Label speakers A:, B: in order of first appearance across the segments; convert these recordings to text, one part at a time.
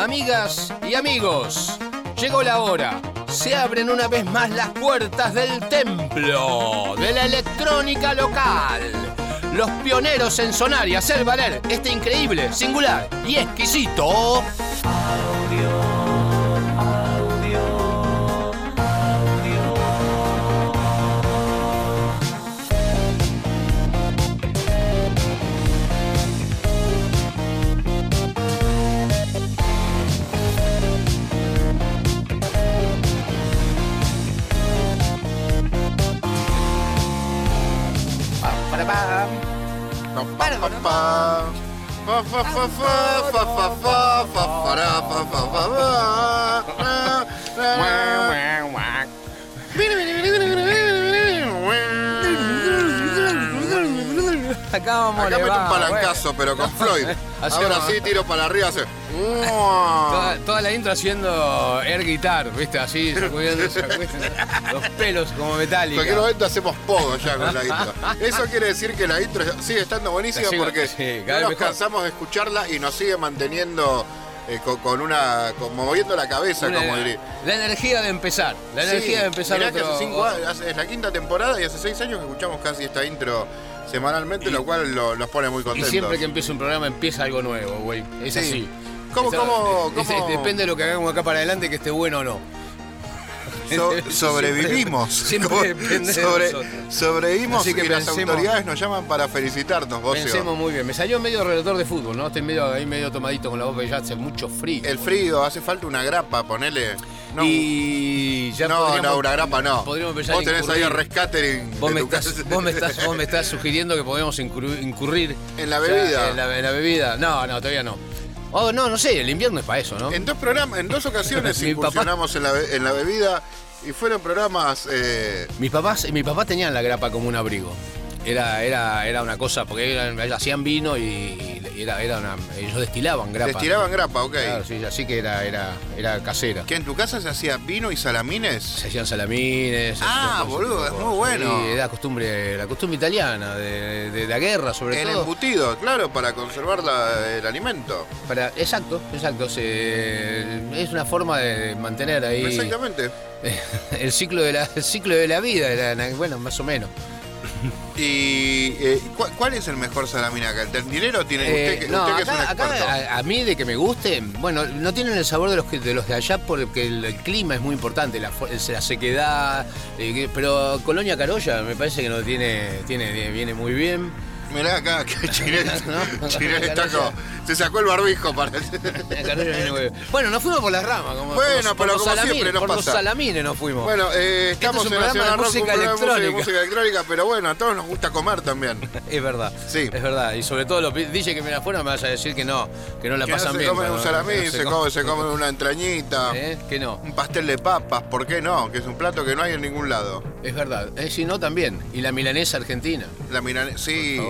A: Amigas y amigos, llegó la hora. Se abren una vez más las puertas del templo de la electrónica local. Los pioneros en sonar y hacer valer este increíble, singular y exquisito
B: Wow, wow, wow.
A: Acá vamos
B: Acá meto
A: va,
B: un palancazo, pero con Floyd. Ahora sí, tiro para arriba, hace.
A: Toda, toda la intro haciendo air guitar, ¿viste? Así, sacudiendo, los pelos como
B: En cualquier momento hacemos pogo ya con la intro. Eso quiere decir que la intro sigue estando buenísima porque
A: sí,
B: no nos
A: mejor.
B: cansamos de escucharla y nos sigue manteniendo eh, con, con una. como moviendo la cabeza,
A: Una-
B: como diría.
A: la energía de empezar, la energía
B: Sí,
A: de empezar
B: mirá que hace cinco es la quinta temporada y hace seis años que escuchamos casi esta intro semanalmente, lo cual lo- nos pone muy
A: Y
B: contentos.
A: siempre que empieza un programa empieza algo nuevo, güey. Es
B: Sí.
A: así.
B: ¿Cómo,
A: Eso-
B: cómo,
A: es-
B: cómo-
A: Depende de lo que hagamos acá para adelante, que esté bueno o no.
B: So- sobrevivimos.
A: siempre de
B: Sobre- sobrevivimos
A: Así que
B: y las autoridades nos llaman para felicitarnos, vos
A: Pensemos muy bien. Me salió medio relator de fútbol, ¿no? Estoy medio ahí medio tomadito con la boca y ya hace mucho frío.
B: El frío, hace falta una grapa, ponele. No,
A: y ya
B: no, no, una grapa no.
A: Podríamos
B: Vos tenés ahí
A: incurrir.
B: a rescatering
A: Vos me, estás, vos, me estás, vos me estás sugiriendo que podemos incurrir, incurrir
B: En la
A: ya
B: bebida.
A: en, la, en la bebida. No, no, todavía no. Oh, no, no sé, el invierno es para eso, ¿no?
B: En dos programas, en dos ocasiones
A: Mi papá-
B: incursionamos en la, be- en la bebida y fueron programas eh,
A: Mis papás, mis papás tenían la grapa como un abrigo. Era, era, era una cosa, porque eran- ellos hacían vino y, y era, era una, ellos destilaban grapa.
B: destilaban grapa, ok.
A: Claro, sí, así que era, era, era casera.
B: ¿Que en tu casa se hacía vino y salamines?
A: Se hacían salamines.
B: Ah,
A: hacían
B: boludo, es muy bueno.
A: Sí, era costumbre, la costumbre italiana, de, de la guerra sobre
B: El
A: todo.
B: embutido, claro, para conservar la- el alimento.
A: Para, exacto, exacto. se- es una forma de mantener ahí
B: Exactamente.
A: el ciclo de la, el ciclo de la vida, era- bueno, más o menos.
B: ¿Y eh, ¿cu- cuál es el mejor salamín acá? ¿El tendinero tiene
A: Eh,
B: usted, que,
A: no,
B: usted que es un
A: acá,
B: experto?
A: a, a mí de que me guste, bueno, no tienen el sabor de los que, de los de allá porque el, el clima es muy importante, la, la sequedad, eh, pero Colonia Carolla me parece que no tiene, tiene, viene muy bien.
B: Mirá acá, que Chinel,
A: No,
B: Chinel está como- se sacó el barbijo para...
A: Bueno, nos fuimos por las ramas, como,
B: Bueno,
A: por
B: pero
A: los
B: como siempre nos
A: por los
B: pasa.
A: salamines nos fuimos.
B: Bueno, eh, estamos
A: es un
B: en Nacional Rock, un
A: música
B: programa de música-
A: electrónica.
B: música electrónica, pero bueno, a todos nos gusta comer también.
A: Es verdad.
B: Sí.
A: Es verdad. Y sobre todo los DJ que vienen afuera me vas a decir que no, que no la
B: Que no
A: pasan
B: se
A: bien.
B: comen
A: ¿no?
B: un salamín, se, come, se una entrañita,
A: ¿Eh? Que no.
B: un pastel de papas, ¿por qué no? Que es un plato que no hay en ningún lado.
A: Es verdad. Eh, si no, también. Y la milanesa argentina.
B: La milane- sí.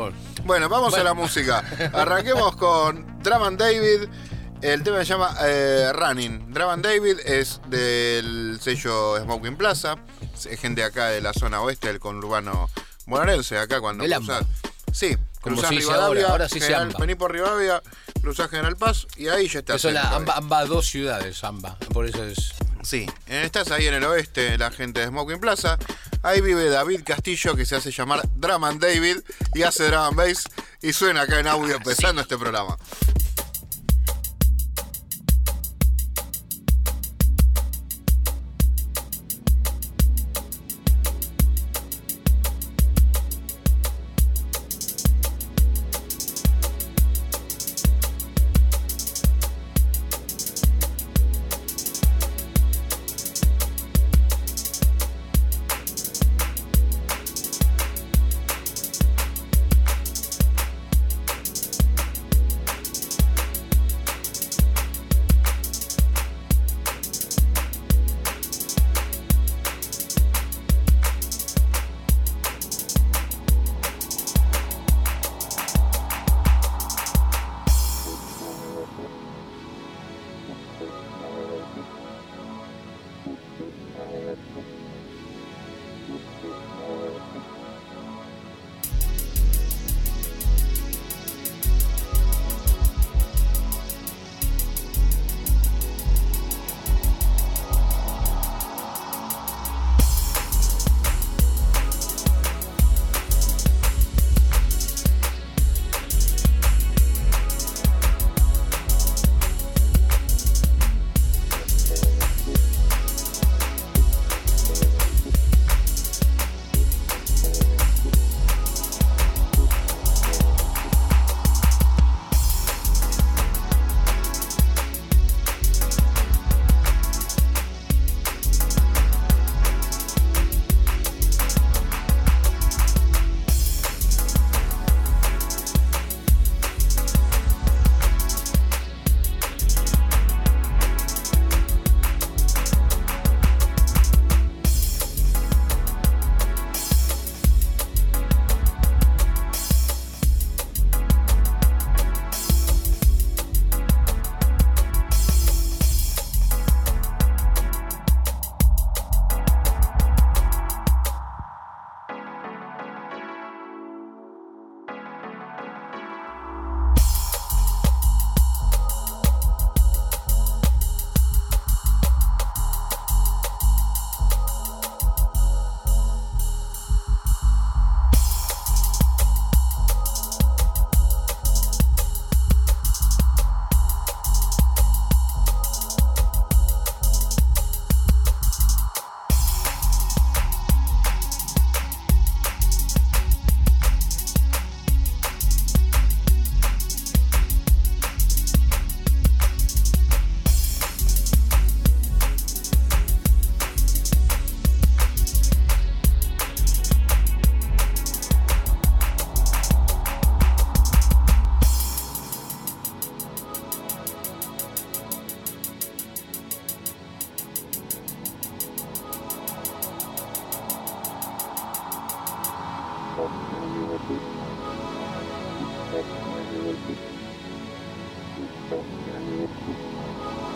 B: Bueno, vamos a la música. Arranquemos con Drum and David. El tema se llama eh, Running. Drum and David es del sello Smoking Plaza. Es gente acá de la zona oeste del conurbano bonaerense. Acá cuando
A: Del
B: cruzás.
A: AMBA.
B: Sí,
A: Como
B: cruzás
A: se
B: Rivadavia.
A: ahora, ahora sí se
B: General-
A: AMBA.
B: Vení por Rivadavia, cruzás General Paz y ahí ya estás.
A: Que son la amba, amba dos ciudades, amba. Por eso es.
B: Sí, estás ahí en el oeste, la gente de Smoking Plaza. Ahí vive David Castillo, que se hace llamar Drum and David y hace drum and bass y suena acá en audio empezando este programa.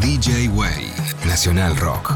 C: DJ Way. Nacional Rock.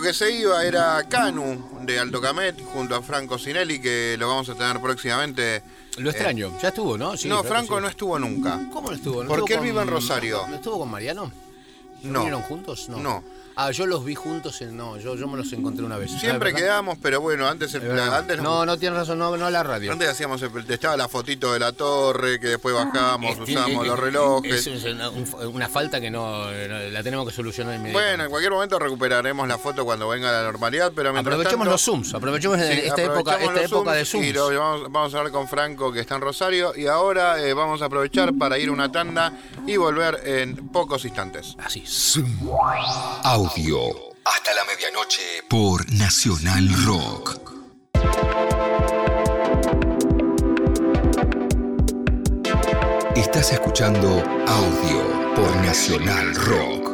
B: Lo que se iba era Canu de Alto Camet junto a Franco Sinelli, que lo vamos a tener próximamente.
A: Lo extraño, ya estuvo, ¿no? Sí,
B: no, Franco
A: sí.
B: no estuvo nunca.
A: ¿Cómo no estuvo? ¿No
B: Porque él vive en Rosario.
A: ¿No estuvo con Mariano?
B: No.
A: ¿Vinieron juntos? No.
B: No.
A: Ah, yo los vi juntos en. No, yo, yo me los encontré una vez.
B: Siempre
A: Ah,
B: quedamos, pero bueno, antes, el- antes,
A: No, no tienes razón, no, no a la radio.
B: antes hacíamos el- estaba la fotito de la torre, que después bajábamos,
A: Este,
B: usábamos
A: eh,
B: los
A: eh,
B: relojes.
A: Es una, un- una falta que no, no- la tenemos que solucionar
B: Bueno,
A: inmediatamente.
B: en cualquier momento recuperaremos la foto cuando venga la normalidad, pero mientras
A: aprovechemos
B: tanto,
A: los Zooms, aprovechemos
B: Sí,
A: esta época, esta época de
B: Zooms. Y lo vamos, vamos a hablar con Franco, que está en Rosario. Y ahora eh, vamos a aprovechar para ir a una tanda y volver en pocos instantes.
A: Así
C: audio. Hasta la medianoche por Nacional Rock. Estás escuchando audio por Nacional Rock.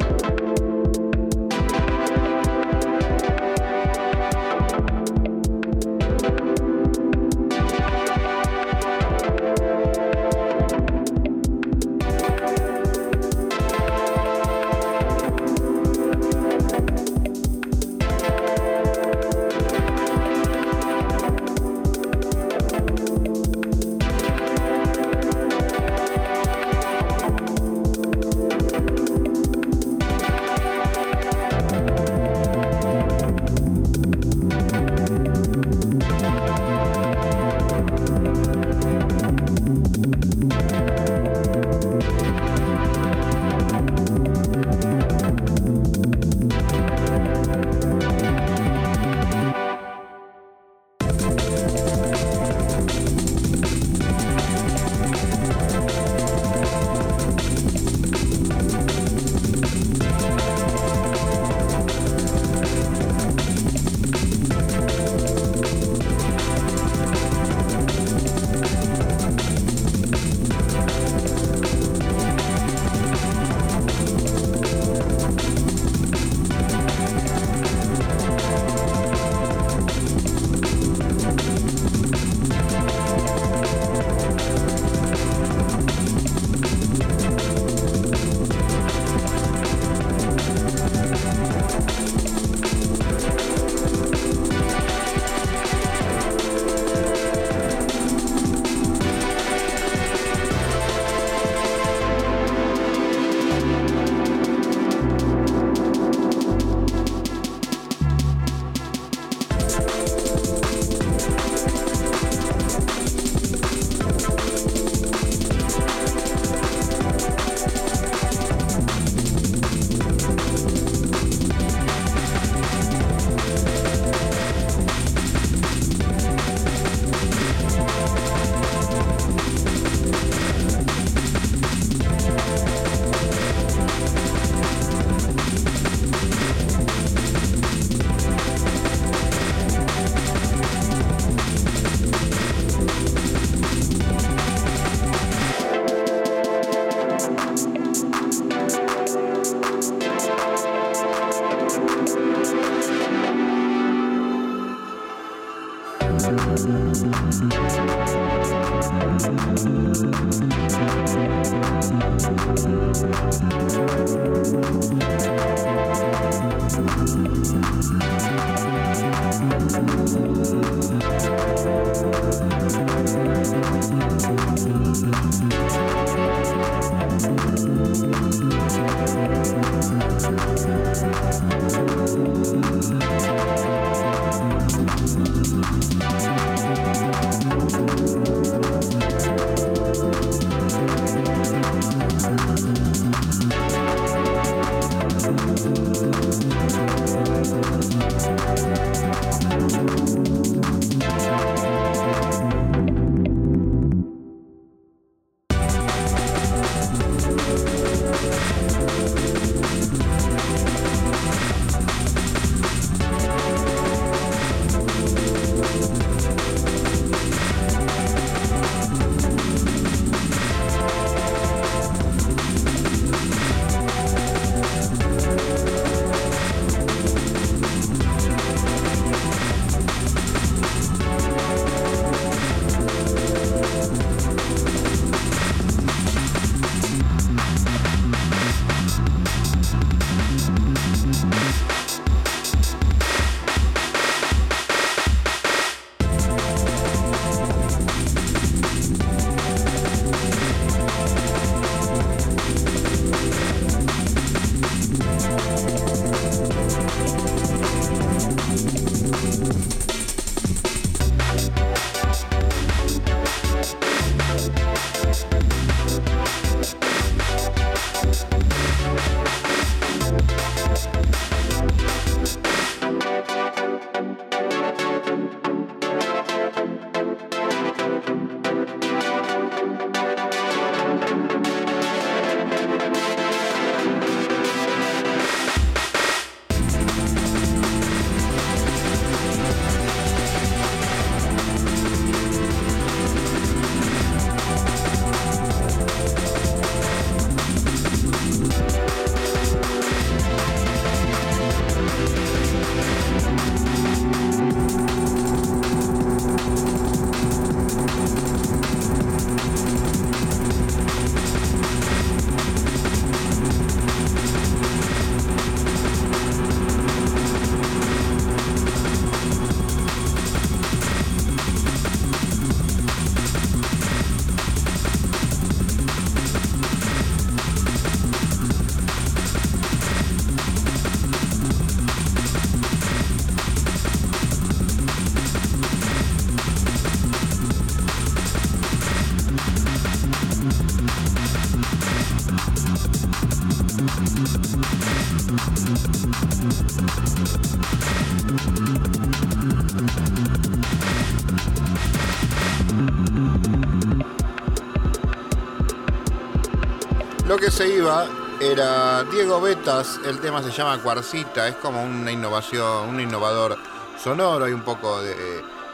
B: Que se iba era Diego Betas, el tema se llama Cuarcita, es como una innovación, un innovador sonoro, hay un poco de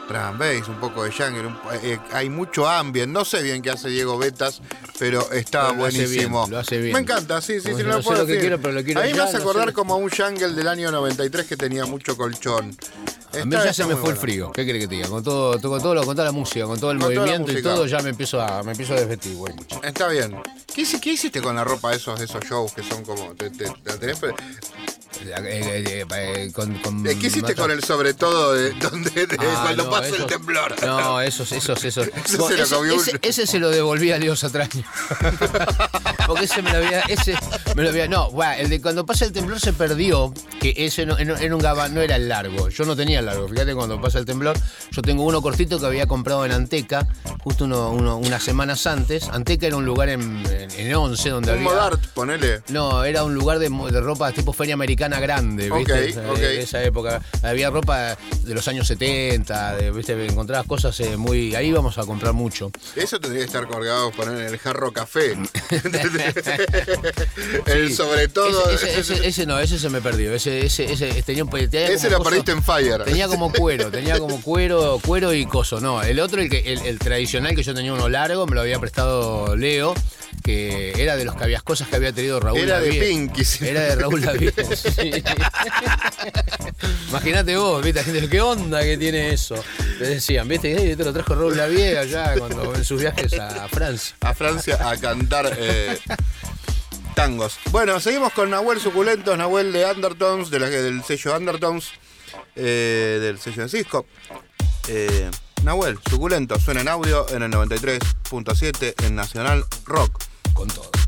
B: drum and bass, un poco de jungle, un- eh, hay mucho ambient, no sé bien qué hace Diego Betas, pero está
A: Pero lo hace
B: buenísimo.
A: bien, lo hace bien.
B: Me encanta, sí, sí, sí,
A: no
B: lo
A: sé
B: puedo
A: que quiero, pero lo quiero
B: A mí me hace
A: no
B: acordar
A: sé.
B: como un jungle del año 93 que tenía mucho colchón.
A: A mí ya se me fue el frío. ¿Qué quiere que te diga? Con todo, con todo, lo- con toda la música, con todo el
B: Con
A: movimiento y todo, ya me empiezo a, me empiezo a desvestir, güey.
B: Está bien. ¿Qué, hici- qué hiciste con la ropa de esos, de esos shows que son como... Te, te- la tenés
A: Eh, eh, eh, con, con-
B: ¿Qué hiciste con el sobre todo de, donde, de
A: Ah,
B: cuando
A: no,
B: pasa el temblor?
A: No, esos, esos, esos.
B: Ese
A: Bueno,
B: se lo
A: ese, se lo devolví a Leo Satraño. Porque ese me lo había. Ese me lo había. No, el de cuando pasa el temblor se perdió. Que ese no, era un no era el largo. Yo no tenía el largo. Fíjate cuando pasa el temblor. Yo tengo uno cortito que había comprado en Anteca, justo uno, uno- unas semanas antes. Anteca era un lugar en, en, en Once donde
B: Un
A: había.
B: Modart, ponele.
A: No, era un lugar de, de ropa tipo feria americana grande, ¿viste?
B: Ok,
A: Esa-
B: ok.
A: de esa época. Había ropa de los años 70, de, ¿viste? Encontrabas cosas eh, muy. Ahí íbamos a comprar mucho.
B: Eso tendría que estar colgado, poner en el jarro café. el sobre todo.
A: Ese, ese- ese- ese no, ese se me perdió. Ese, ese, ese tenía un tenía
B: Ese lo
A: coso-
B: perdiste en Fire.
A: Tenía como cuero, tenía como cuero, cuero y coso. No, el otro, el, que, el, el tradicional que yo tenía uno largo, me lo había prestado Leo, que era de los que había cosas que había tenido Raúl
B: Era de. Pinky, sí.
A: Era de Raúl Lavie. sí. Imagínate vos, viste, la gente, ¿qué onda que tiene eso? Te decían, viste, "Ey, te lo trajo Raúl Lavie allá cuando en sus viajes a Francia.
B: a Francia a cantar eh, tangos. Bueno, seguimos con Nahuel Suculentos, Nahuel de Undertones, de la, del sello Undertones, eh, del sello de Cisco. Eh, Nahuel, Suculento, suena en audio en el 93.7 en Nacional Rock.
A: Con todo.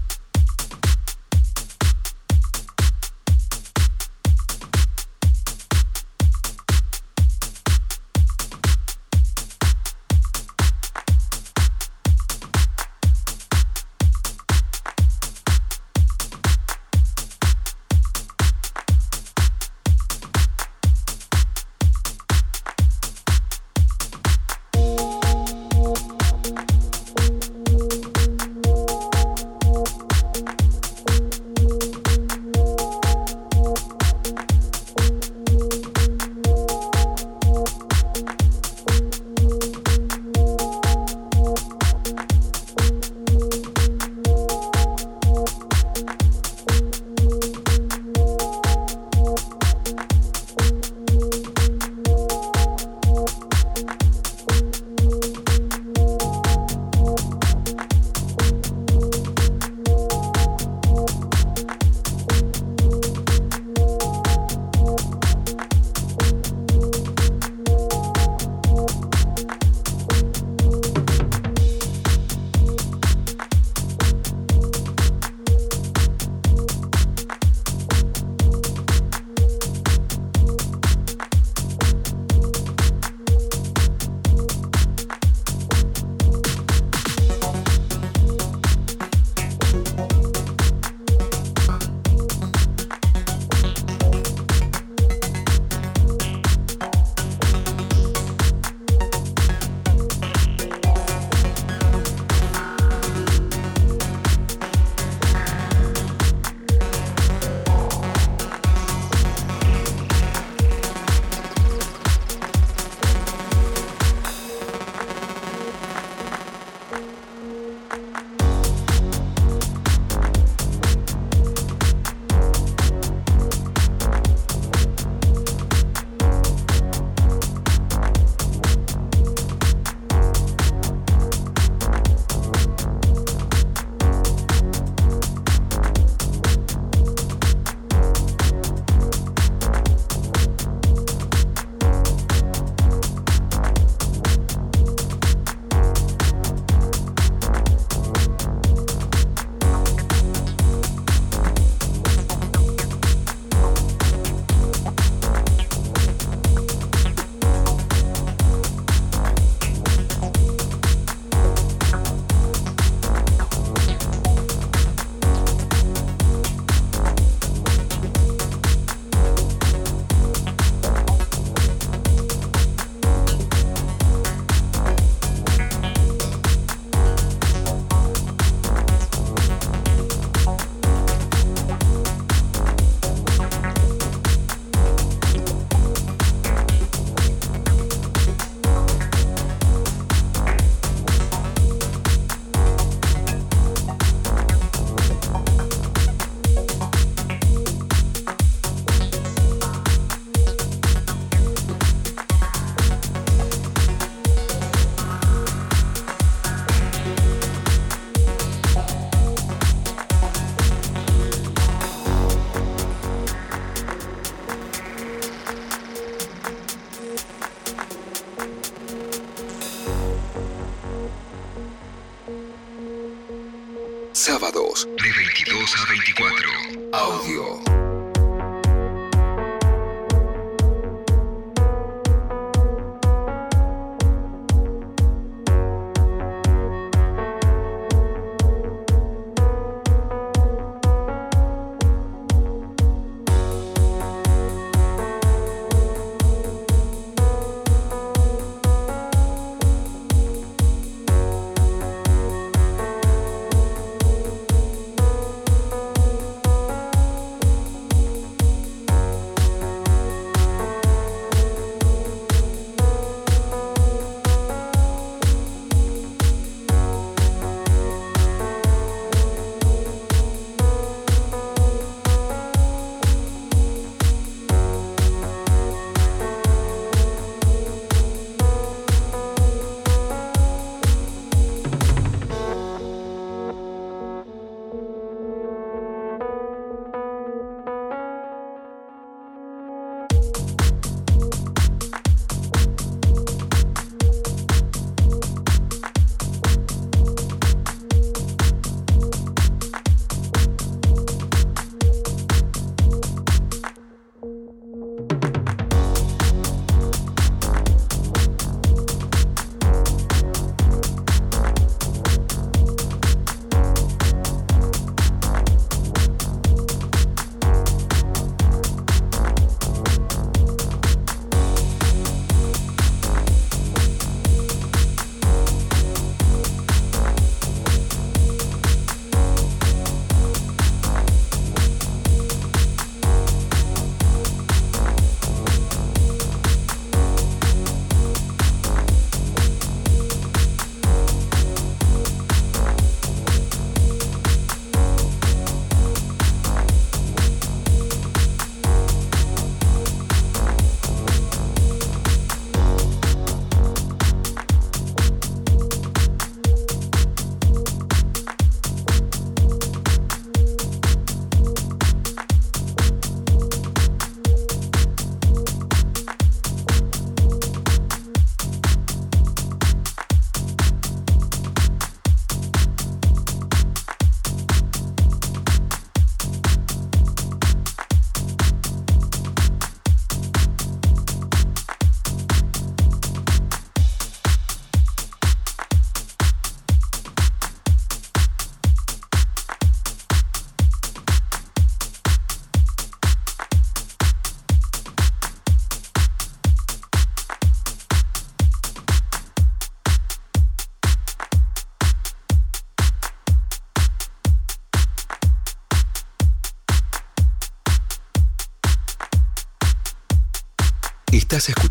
C: 22 a 24. Audio.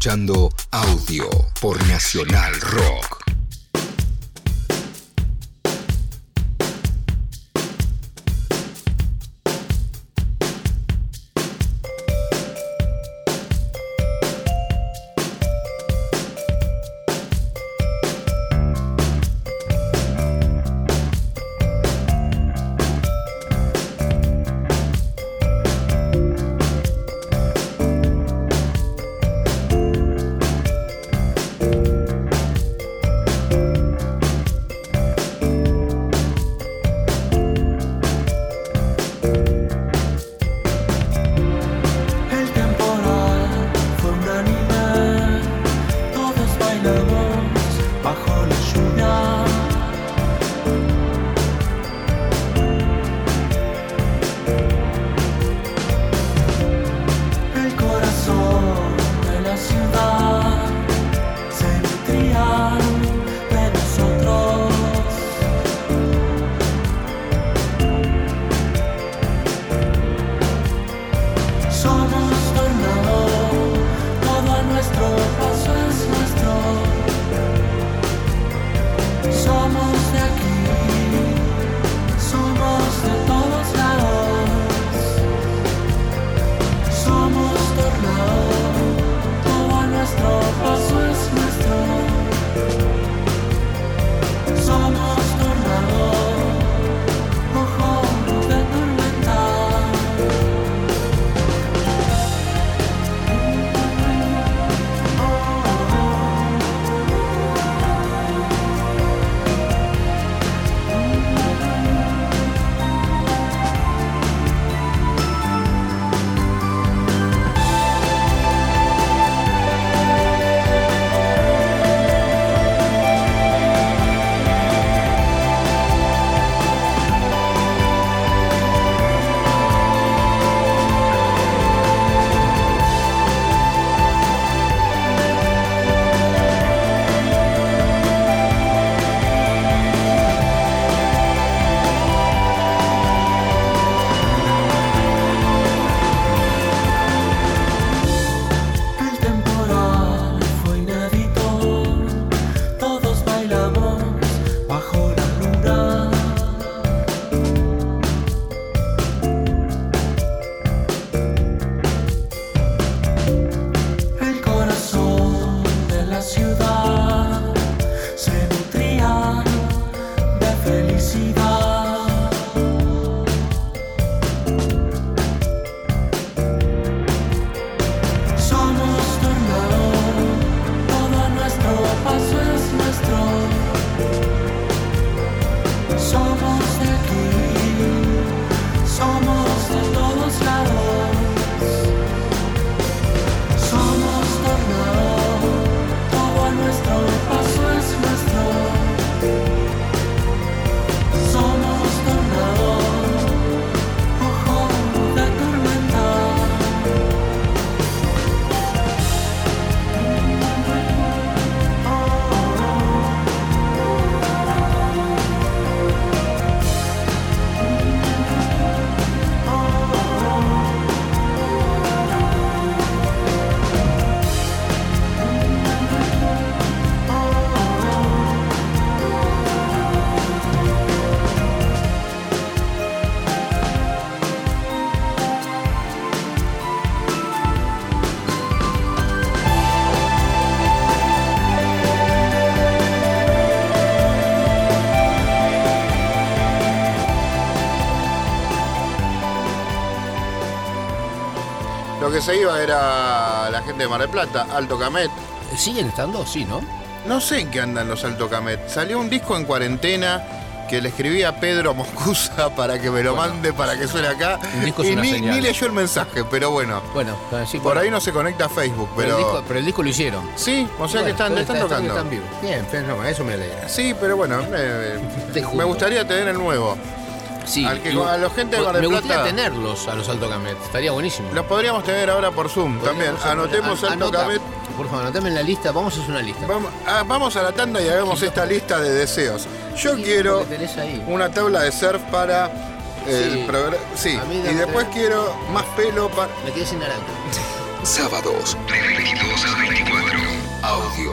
C: Escuchando audio por Nacional Rock.
B: Que se iba era la gente de Mar del Plata, Alto Camet.
A: ¿Siguen estando? Sí, ¿no?
B: No sé en qué andan los Alto Camet. Salió un disco en cuarentena que le escribí a Pedro Moscusa para que me lo mande para que suene acá.
A: Un disco es
B: y
A: una
B: ni,
A: señal.
B: ni leyó el mensaje, pero bueno.
A: Bueno, sí,
B: Por
A: bueno.
B: ahí no se conecta a Facebook,
A: Pero,
B: pero.
A: el disco, pero el disco lo hicieron.
B: Sí, o sea que están, están
A: está-
B: tocando.
A: Están vivos. Bien, eso me alegra.
B: Sí, pero bueno, eh, me gustaría tener el nuevo.
A: Sí,
B: Al que-
A: y-
B: a la gente de Mar del
A: Me gustaría
B: Plata-
A: tenerlos a los Alto Camet. Estaría buenísimo.
B: Los podríamos tener ahora por Zoom también. Anotemos
A: an-
B: Alto
A: anota,
B: Camet.
A: Por favor, anotame en la lista. Vamos a hacer una lista.
B: Vamos, ah, vamos a la tanda y hagamos esta lista de deseos. Yo
A: ¿Qué
B: quiero una tabla de surf para el
A: Sí.
B: programa. Sí,
A: A
B: y después quiero más pelo para.
A: Me quedé sin naranja.
C: Sábados de 22 a 24. Audio.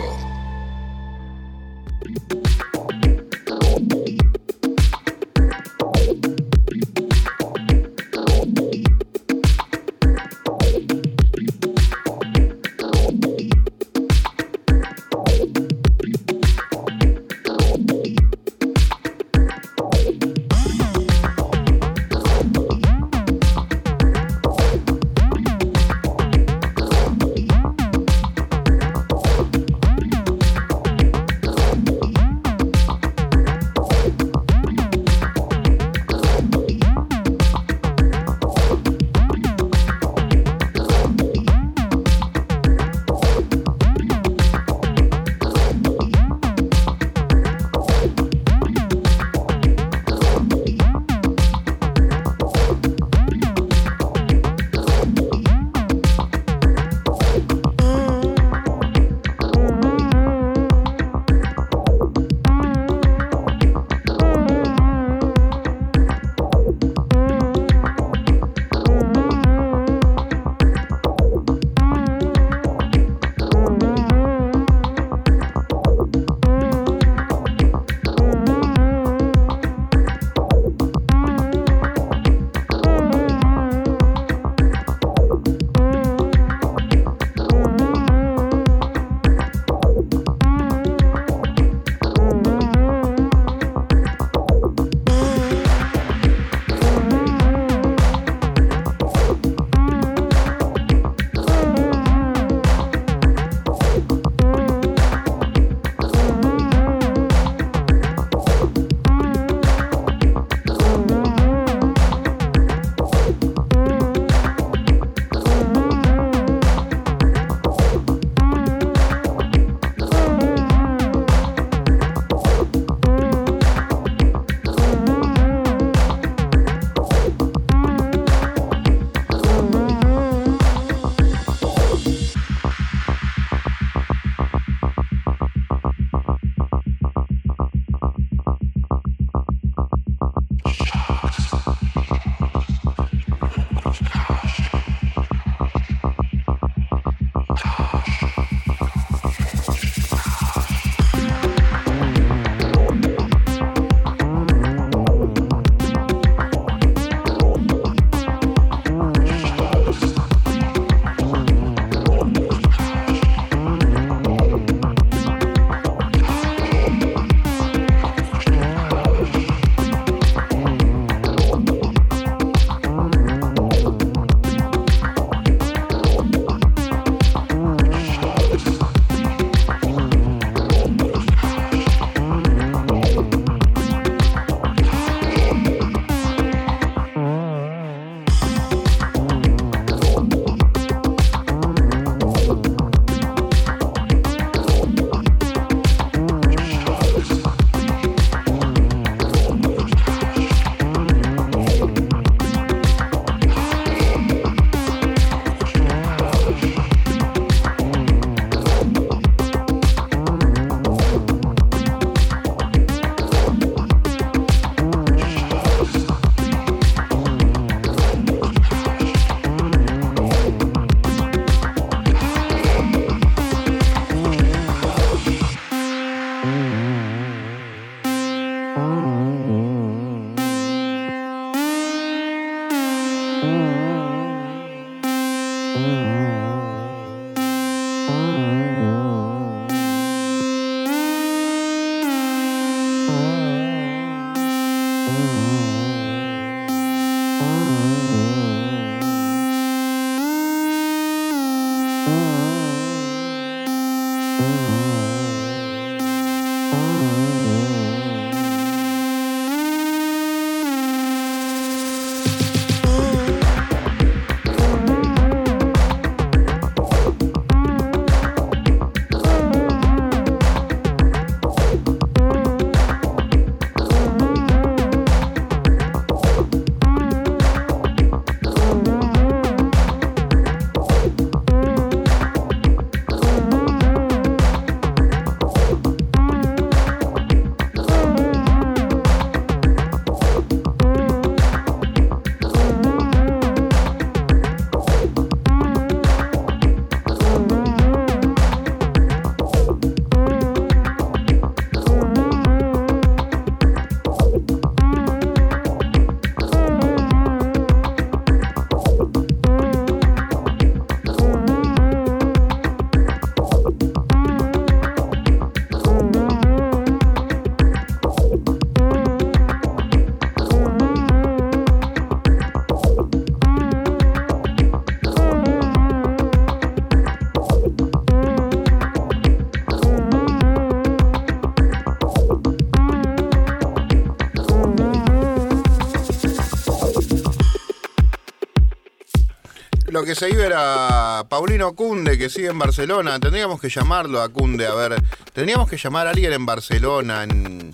B: Lo que se iba era Paulino Cunde, que sigue en Barcelona. Tendríamos que llamarlo a Cunde, a ver. Tendríamos que llamar a alguien en Barcelona en-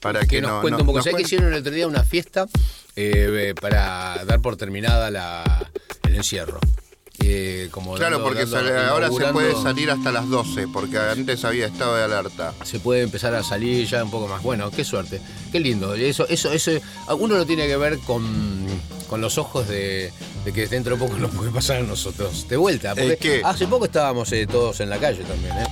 B: para que,
A: que nos
B: no-
A: cuente
B: no-
A: un poco.
B: nos
A: ¿Sabés que hicieron el otro día una fiesta eh, para dar por terminada la, el encierro? Eh, como
B: Claro,
A: dando-
B: porque
A: dando-
B: sale- ahora se puede salir hasta las 12, porque antes había estado de alerta.
A: se puede empezar a salir ya un poco más. Bueno, qué suerte, qué lindo. Eso, eso, eso, uno lo tiene que ver con, con los ojos de, de que dentro de poco nos puede pasar a nosotros. De vuelta, porque
B: Es que-
A: hace poco estábamos eh, todos en la calle también, ¿eh?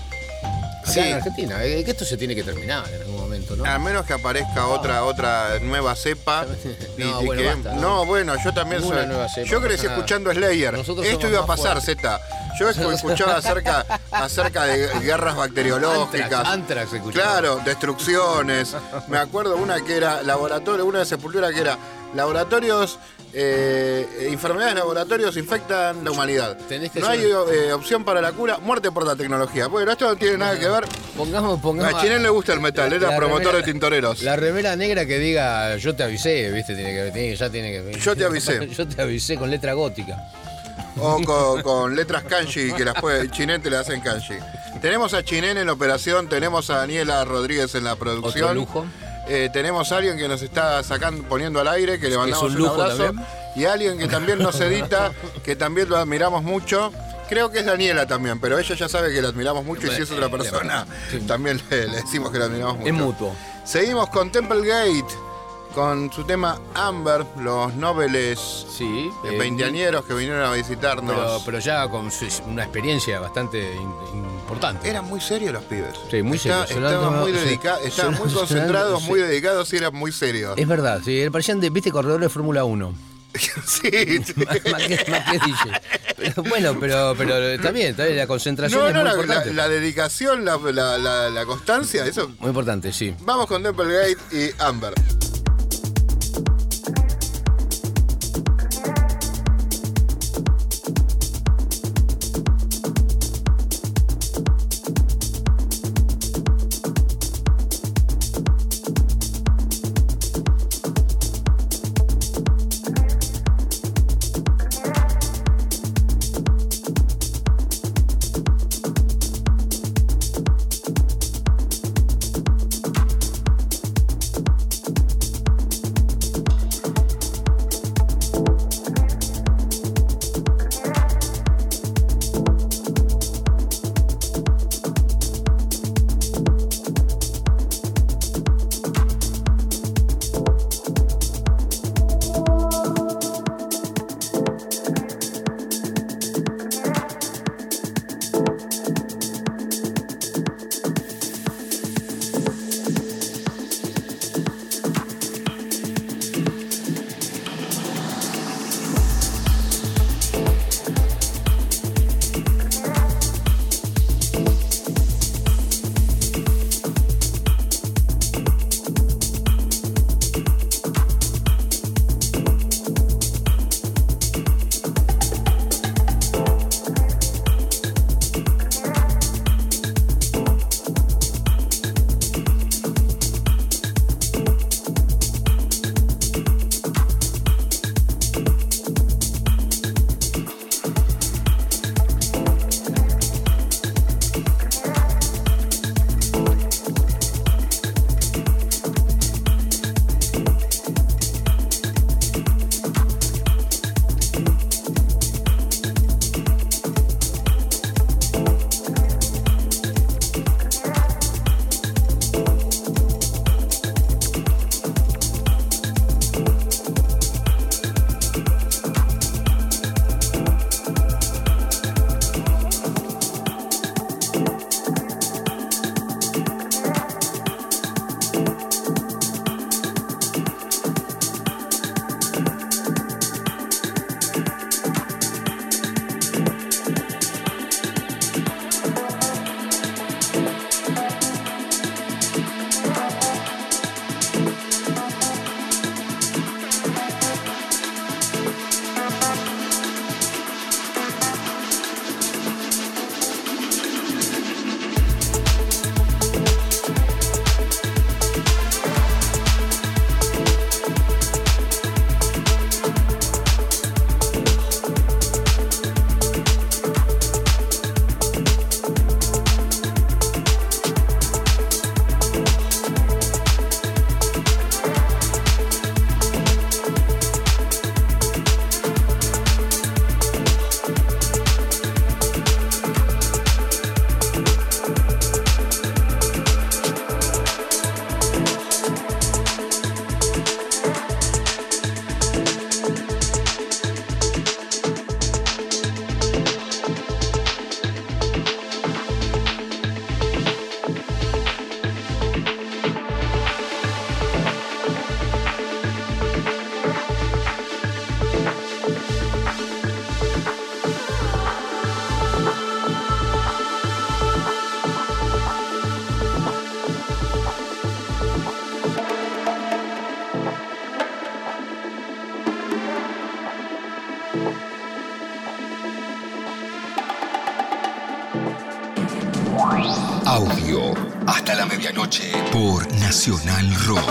A: Acá
B: Sí.
A: en Argentina, eh, que esto se tiene que terminar en algún momento, ¿no?
B: A menos que aparezca otra otra nueva cepa.
A: No, bueno, basta.
B: no, bueno, yo también
A: Ninguna
B: soy.
A: nueva cepa,
B: yo crecí
A: nada.
B: escuchando Slayer.
A: Nosotros
B: Esto iba a pasar. Z. Yo escuchaba acerca, acerca de guerras bacteriológicas.
A: Antrax, Antrax escuchaba.
B: Claro, destrucciones. Me acuerdo una que era laboratorio, una de sepultura que era laboratorios, eh, enfermedades de laboratorios infectan la humanidad.
A: Tenés que
B: no hay eh, opción para la cura, muerte por la tecnología. Bueno, esto no tiene nada que ver.
A: Pongamos, pongamos.
B: A Chinén le gusta el metal, era
A: la
B: promotor
A: remera-
B: de tintoreros.
A: La remera negra que diga yo te avisé, viste, tiene que, tiene- ya tiene que.
B: Yo te avisé.
A: yo te avisé con letra gótica.
B: O con, con letras kanji que las puede, Chinén te las hacen kanji. Tenemos a Chinén en operación, tenemos a Daniela Rodríguez en la producción.
A: Otro lujo.
B: Eh, tenemos a alguien que nos está sacando, poniendo al aire, que le mandamos
A: un
B: un,
A: lujo
B: abrazo.
A: también.
B: Y alguien que también nos edita, que también lo admiramos mucho. Creo que es Daniela también, pero ella ya sabe que la admiramos mucho y si es otra persona,
A: Sí.
B: también le, le decimos que la admiramos mucho.
A: Es mutuo.
B: Seguimos con Temple Gate, con su tema Amber, los noveles
A: Sí.
B: eh,
A: eh,
B: veinteañeros que vinieron a visitarnos.
A: pero, pero ya con su- una experiencia bastante in- importante.
B: Eran muy serios los pibes.
A: Sí, muy serios.
B: Estaban muy, dedica- estaban muy concentrados,
A: sí.
B: muy dedicados y eran muy serios.
A: Es verdad, sí, parecían de, viste, corredores de Fórmula 1.
B: sí, sí.
A: más, que, más que DJ. Pero, bueno, pero, pero está bien, está bien, la concentración
B: No,
A: es
B: no,
A: muy
B: la,
A: importante.
B: la- la dedicación, la, la- constancia, eso.
A: Muy importante, sí.
B: Vamos con Temple Gate y Amber.
C: Rock.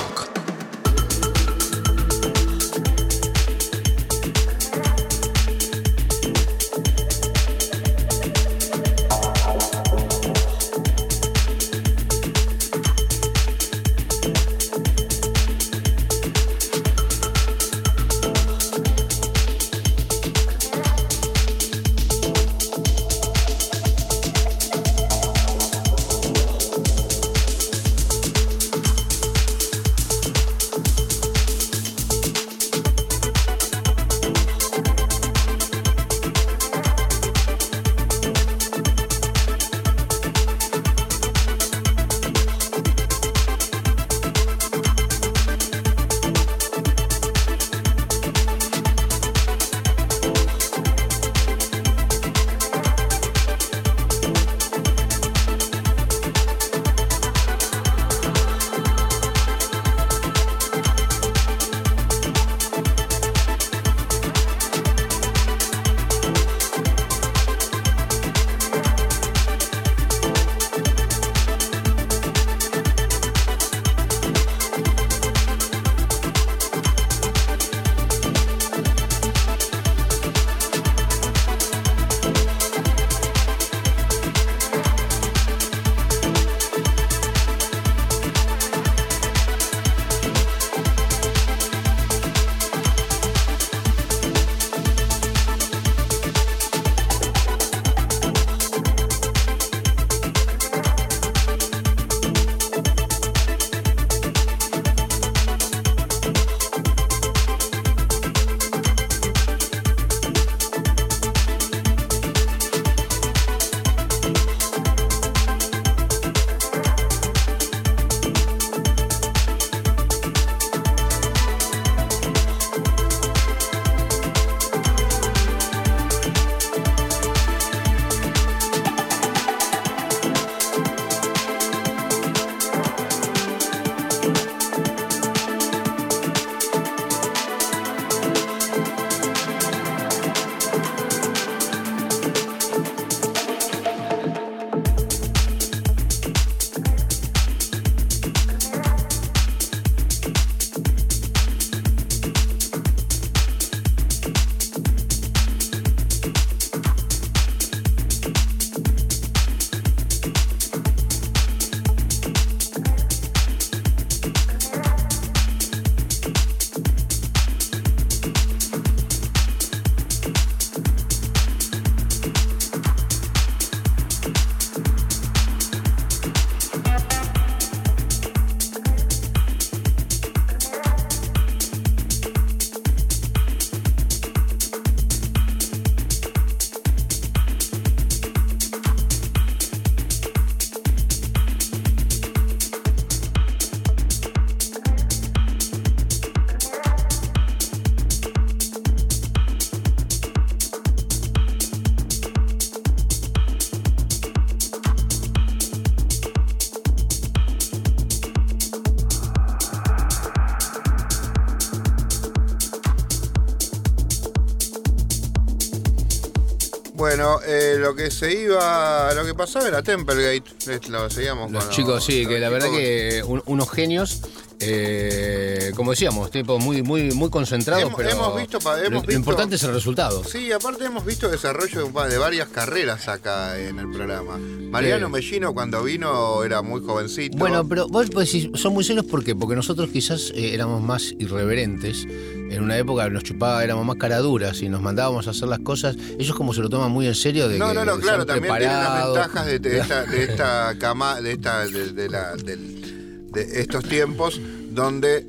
B: Bueno, eh, lo que se iba, lo que pasaba era Templegate, lo seguíamos
A: Los
B: con
A: chicos, sí, que la verdad
B: chicos.
A: que un- unos genios. eh, como decíamos, tipo muy, muy, muy concentrados,
B: Hemos-
A: pero
B: hemos visto
A: lo-
B: hemos
A: lo, importante es el resultado.
B: Sí, aparte hemos visto desarrollo de, de varias carreras acá en el programa. Mariano
A: Sí.
B: Mellino cuando vino era muy jovencito.
A: Bueno, pero vos pues, son muy serios ¿por qué? Porque nosotros quizás eh, éramos más irreverentes. En una época nos chupaba, éramos más caraduras y nos mandábamos a hacer las cosas. Ellos como se lo toman muy en serio de
B: no,
A: que
B: no, no, claro, también tiene las ventajas de, de esta, de esta cama, de esta, de, de la, del- de estos tiempos donde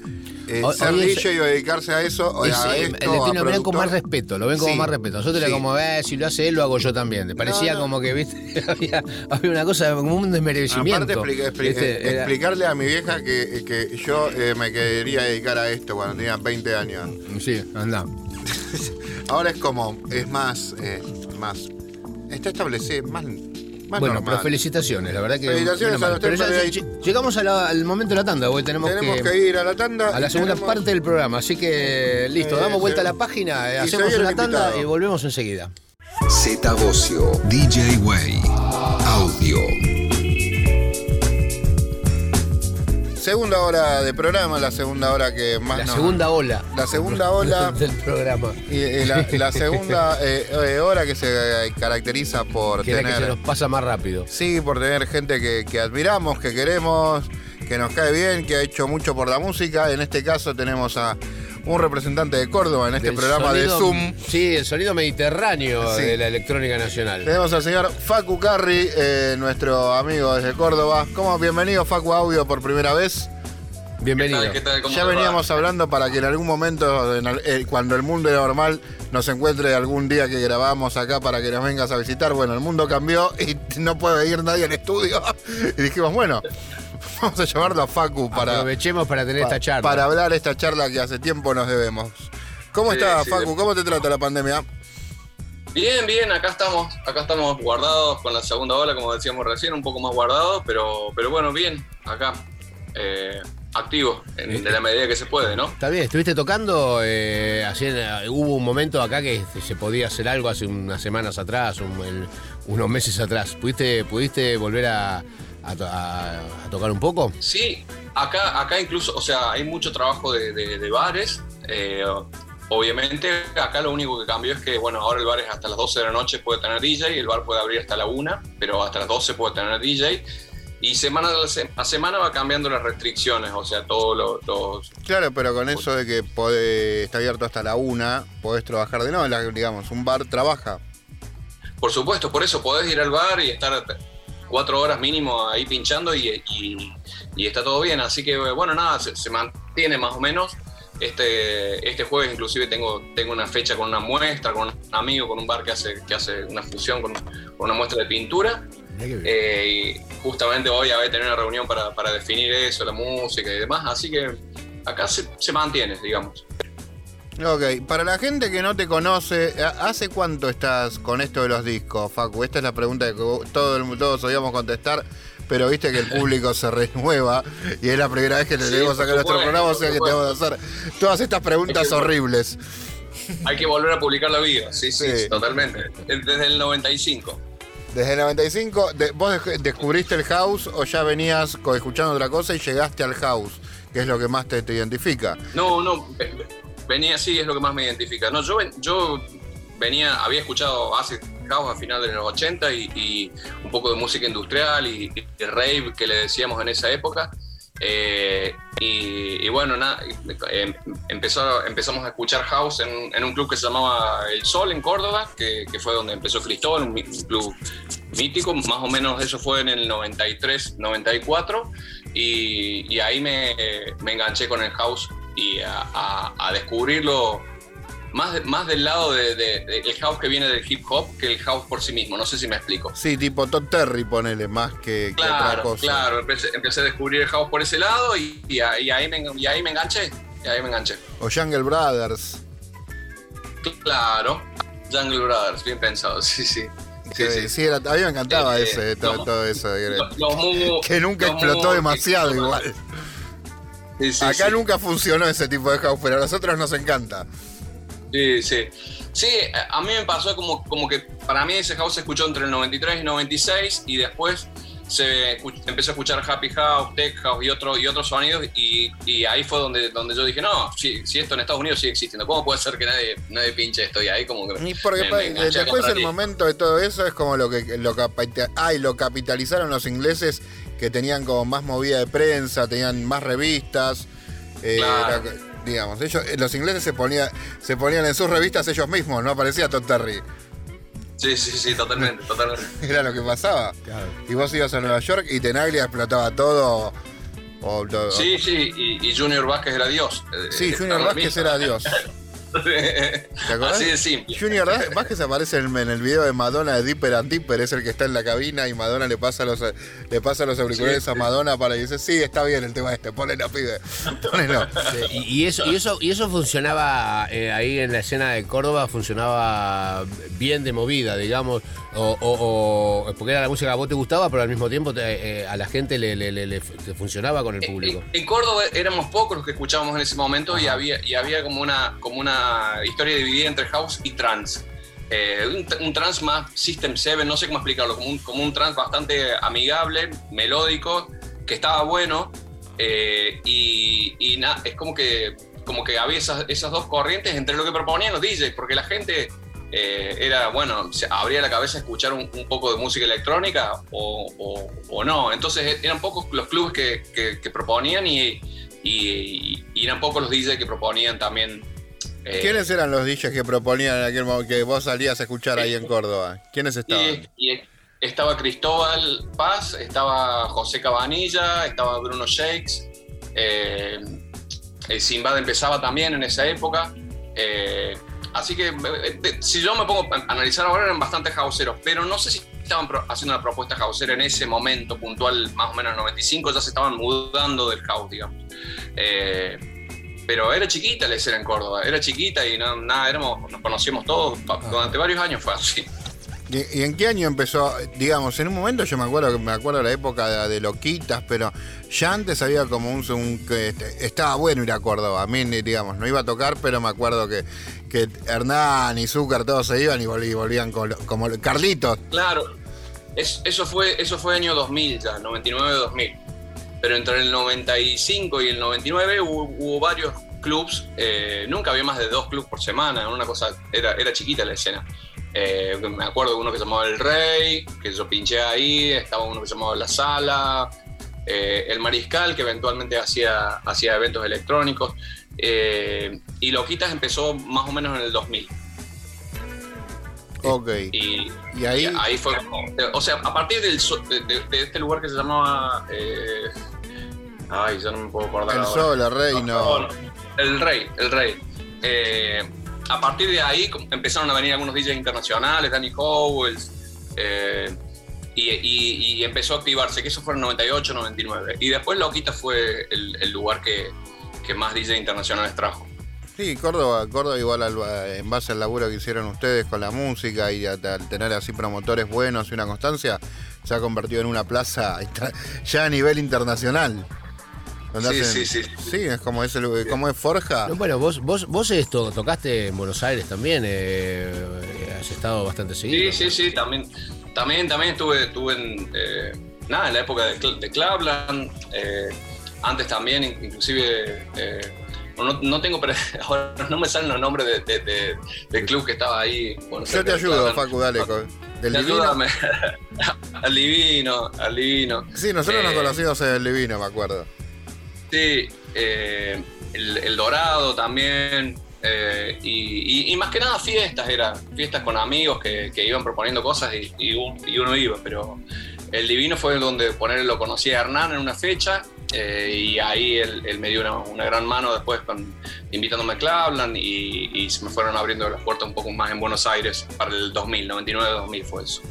B: eh,
A: Hoy-
B: ser
A: hoy es-
B: dedicarse a eso, o
A: Es,
B: a
A: eh,
B: esto,
A: le tienen- lo ven con más respeto, lo ven como
B: Sí,
A: más respeto. Nosotros
B: sí.
A: era como, eh, si lo hace él, lo hago yo también. Te parecía
B: no.
A: como que, viste, había, había una cosa, como un desmerecimiento.
B: Aparte, explica- expli-
A: ¿viste?
B: eh,
A: Era-
B: explicarle a mi vieja que, que yo eh, me quería dedicar a esto cuando tenía 20 años.
A: Sí, anda.
B: Ahora es como, es más, más, está establecido, más, más
A: bueno,
B: normal.
A: pero felicitaciones, la verdad que.
B: Felicitaciones a los
A: Pero ya- ll- llegamos a la- al momento de la tanda, hoy tenemos,
B: Tenemos que, ir a la tanda.
A: a la segunda
B: tenemos-
A: parte del programa. Así que listo,
B: Eh,
A: damos vuelta a la página, hacemos una tanda
B: invitado.
A: y volvemos enseguida.
C: Z Bocio, DJ Way,
B: segunda hora de programa, la segunda hora que más
A: La
B: nos-
A: segunda ola.
B: La segunda ola.
A: del programa.
B: Y, y la, segunda eh, eh, hora que se eh, caracteriza por
A: Que es la que se
B: tener.
A: nos pasa más rápido.
B: Sí, por tener gente que, que admiramos, que queremos, que nos cae bien, que ha hecho mucho por la música. En este caso tenemos a un representante de Córdoba en este
A: Del
B: programa
A: sonido-
B: de Zoom.
A: Sí, el sonido mediterráneo
B: Sí.
A: de la electrónica nacional.
B: Tenemos al señor Facu Carri, eh, nuestro amigo desde Córdoba. ¿Cómo? Bienvenido Facu Audio por primera vez.
A: Bienvenido.
D: ¿Qué tal? ¿Qué tal? ¿Cómo
B: Ya
D: va?
B: veníamos hablando para que en algún momento, en eh, cuando el mundo era normal, nos encuentre algún día que grabamos acá para que nos vengas a visitar. Bueno, el mundo cambió y no puede ir nadie al estudio. Y dijimos, bueno, vamos a llamarlo a Facu para,
A: Aprovechemos para tener
B: pa-
A: esta charla.
B: para hablar esta charla que hace tiempo nos debemos. ¿Cómo
D: Sí,
B: estás,
D: sí,
B: Facu?
D: de-
B: ¿Cómo te trata la pandemia?
D: Bien, bien, acá estamos, acá estamos guardados con la segunda ola, como decíamos recién, un poco más guardados, pero, pero bueno, bien, acá, eh, activo, en- de la medida que se puede, ¿no?
A: Está bien, estuviste tocando, eh, eh, hubo un momento acá que se podía hacer algo hace unas semanas atrás, un- el- unos meses atrás. ¿Pudiste, pudiste volver a, a to- a- a tocar un poco?
D: Sí, acá, acá incluso, o sea, hay mucho trabajo de, de- de bares. eh, obviamente, acá lo único que cambió es que, bueno, ahora el bar es hasta las 12 de la noche puede tener DJ, el bar puede abrir hasta la 1, pero hasta las 12 puede tener DJ. Y semana a se- a semana va cambiando las restricciones, o sea, todos los,
B: Claro, pero con eso de que podés- está abierto hasta la una, podés trabajar de no, la- digamos, un bar trabaja.
D: Por supuesto, por eso podés ir al bar y estar cuatro horas mínimo ahí pinchando y, y- y está todo bien. Así que, bueno, nada, se, se mantiene más o menos. Este, este jueves inclusive tengo, tengo una fecha con una muestra, con un amigo, con un bar que hace, que hace una fusión con, con una muestra de pintura. Eh, y justamente hoy voy a tener una reunión para, para definir eso, la música y demás. Así que acá se, se mantiene, digamos.
B: Ok, para la gente que no te conoce, ¿ha- ¿hace cuánto estás con esto de los discos, Facu? Esta es la pregunta que todo el- todos sabíamos contestar, pero viste que el público se renueva y es la primera vez que te
D: Sí,
B: debemos
D: por
B: sacar nuestro programa, o sea que te vamos a hacer todas estas preguntas horribles.
D: Hay que volver a publicar la vida, sí, sí,
B: Sí.
D: totalmente. Desde el 95.
B: Desde el 95, de- ¿vos descubriste el house o ya venías escuchando otra cosa y llegaste al house? Que es lo que más te, te identifica.
D: No, no, venía así, es lo que más me identifica. No, yo, yo venía, había escuchado hace house a finales de los 80 y, y un poco de música industrial y, y rave que le decíamos en esa época. Eh, y, y bueno, nada, eh, empezó, empezamos a escuchar house en, en un club que se llamaba El Sol en Córdoba, que, que fue donde empezó Cristol, un, un club mítico, más o menos eso fue en el 93, 94, y, y ahí me, me enganché con el house y a, a- a descubrirlo más, más del lado del de, house que viene del hip hop que el house por sí mismo, no sé si me explico.
B: Sí, tipo Todd Terry, ponele, más que, que otra
D: Claro,
B: cosa.
D: claro, empecé, empecé a descubrir el house por ese lado y, y ahí, me, y ahí me enganché, y ahí me enganché.
B: O Jungle Brothers.
D: Claro, Jungle Brothers, bien pensado, sí, sí. Sí, sí.
B: sí, era- a mí me encantaba
D: Eh,
B: ese, todo,
D: no.
B: todo eso. que nunca explotó demasiado igual.
D: Sí, sí,
B: Acá
D: sí.
B: nunca funcionó ese tipo de house, pero a nosotros nos encanta.
D: Sí, sí. Sí, a mí me pasó como, como que para mí ese house se escuchó entre el 93 y 96 y después se empezó a escuchar Happy House, Tech House y, otro, y otros sonidos y, y ahí fue donde, donde yo dije, no, si, si esto en Estados Unidos sigue existiendo, ¿cómo puede ser que nadie, nadie pinche esto? Y ahí como que...
B: Y porque
D: me- me
B: después el momento de todo eso es como lo que lo, ay, lo capitalizaron los ingleses que tenían como más movida de prensa, tenían más revistas. eh,
D: Claro.
B: era- digamos, ellos, eh, los ingleses se, ponía, se ponían en sus revistas ellos mismos, no aparecía Todd Terry.
D: Sí, sí, sí, totalmente, totalmente.
B: Era lo que pasaba.
A: Claro.
B: Y vos ibas a Nueva York y Tenaglia explotaba todo. o- o-
D: Sí, sí, y, y Junior Vázquez era Dios. Eh,
B: Sí, Junior Vázquez era Dios.
D: ¿Te
B: acordás?
D: Así de simple.
B: Junior Vá- Vázquez aparece en, en el video de Madonna de Dipper and Dipper, es el que está en la cabina y Madonna le pasa los, le pasa los auriculares
D: Sí,
B: a
D: sí.
B: Madonna para y dice, sí, está bien el tema este, ponelo, pibe, ponelo.
A: Sí, Y, y eso, y, eso, y eso funcionaba eh, ahí en la escena de Córdoba, funcionaba bien de movida, digamos, o, o- o- porque era la música que a vos te gustaba, pero al mismo tiempo te- eh, a la gente le, le- le- le- le funcionaba con el público.
D: En, en Córdoba éramos pocos los que escuchábamos en ese momento y había, y había como, una, como una historia dividida entre house y trance. Eh, un, un trance más System 7, no sé cómo explicarlo, como un, como un trance bastante amigable, melódico, que estaba bueno, Eh, y y na- es como que, como que había esas, esas dos corrientes entre lo que proponían los DJs, porque la gente eh, era, bueno, se abría la cabeza a escuchar un, un poco de música electrónica o, o- o no. Entonces e- eran pocos los clubes que, que- que proponían y, y- y eran pocos los DJs que proponían también. Eh,
B: ¿Quiénes eran los DJs que proponían en aquel momento que vos salías a escuchar ahí en Córdoba? ¿Quiénes estaban?
D: Y, y estaba Cristóbal Paz, estaba José Cabanilla, estaba Bruno Shakes. Eh, el Sinbad empezaba también en esa época. eh, así que eh, si yo me pongo a analizar ahora eran bastante houseeros, pero no sé si estaban haciendo una propuesta housera en ese momento puntual, más o menos en el 95, ya se estaban mudando del house, digamos. Eh, pero era chiquita la escena en Córdoba, era chiquita y no, nada, éramos, nos conocíamos todos, Pa- durante varios años fue así.
B: ¿Y, y en qué año empezó? Digamos, en un momento yo me acuerdo que me acuerdo la época de, de Loquitas, pero ya antes había como un, un- que este, estaba bueno ir a Córdoba. A mí, digamos, no iba a tocar, pero me acuerdo que, que Hernán y Zúcar todos se iban y volví- volvían con lo- como Carlitos.
D: Claro, es- eso, fue, eso fue año 2000 ya, 99-2000. Pero entre el 95 y el 99 hubo, hubo varios clubs, eh, nunca había más de dos clubs por semana, una cosa, era, era chiquita la escena. Eh, me acuerdo de uno que se llamaba El Rey, que yo pinché ahí, estaba uno que se llamaba La Sala, eh, El Mariscal, que eventualmente hacía, hacía eventos electrónicos, y Loquitas empezó más o menos en el 2000.
B: Ok.
D: Y,
B: Y ahí-
D: y ahí fue. O sea, a partir del, so- de, de- de este lugar que se llamaba. Ay, ya no me puedo acordar.
B: El
D: ahora.
B: Sol, el Reino.
D: El Rey, el Rey. Eh, a partir de ahí empezaron a venir algunos DJs internacionales, Danny Howells. eh, y, y- y empezó a activarse, que eso fue en 98, 99. Y después Loquita fue el, el lugar que, que más DJs internacionales trajo.
B: Sí, Córdoba, Córdoba igual al- en base al laburo que hicieron ustedes con la música y al tener así promotores buenos y una constancia, se ha convertido en una plaza ya a nivel internacional. Donde
D: Sí,
B: hacen-
D: sí, sí.
B: Sí, es como es, el- como es Forja.
A: No, bueno, vos, vos, vos esto, tocaste en Buenos Aires también, eh, has estado bastante seguido.
D: Sí, sí, sí, también, también, también estuve, estuve en, eh, nada, en la época de, de Clubland, eh, antes también, in- inclusive, eh, no, no tengo, pre- ahora no me salen los nombres de, de- de- del club que estaba ahí. bueno,
B: Yo te ayudo,
D: Clubland.
B: Facu, dale. con- Del divino.
D: Ayúdame. al divino, al divino.
B: Sí, nosotros nos conocimos en el divino, me acuerdo.
D: Eh, el, Dorado también. eh, y, más que nada fiestas, era fiestas con amigos que, iban proponiendo cosas y, y un- y uno iba. Pero el Divino fue donde poner, lo conocí a Hernán en una fecha eh, y ahí él, me dio una, gran mano después invitándome a Clubland y, se me fueron abriendo las puertas un poco más en Buenos Aires para el 2000, 99-2000 fue eso.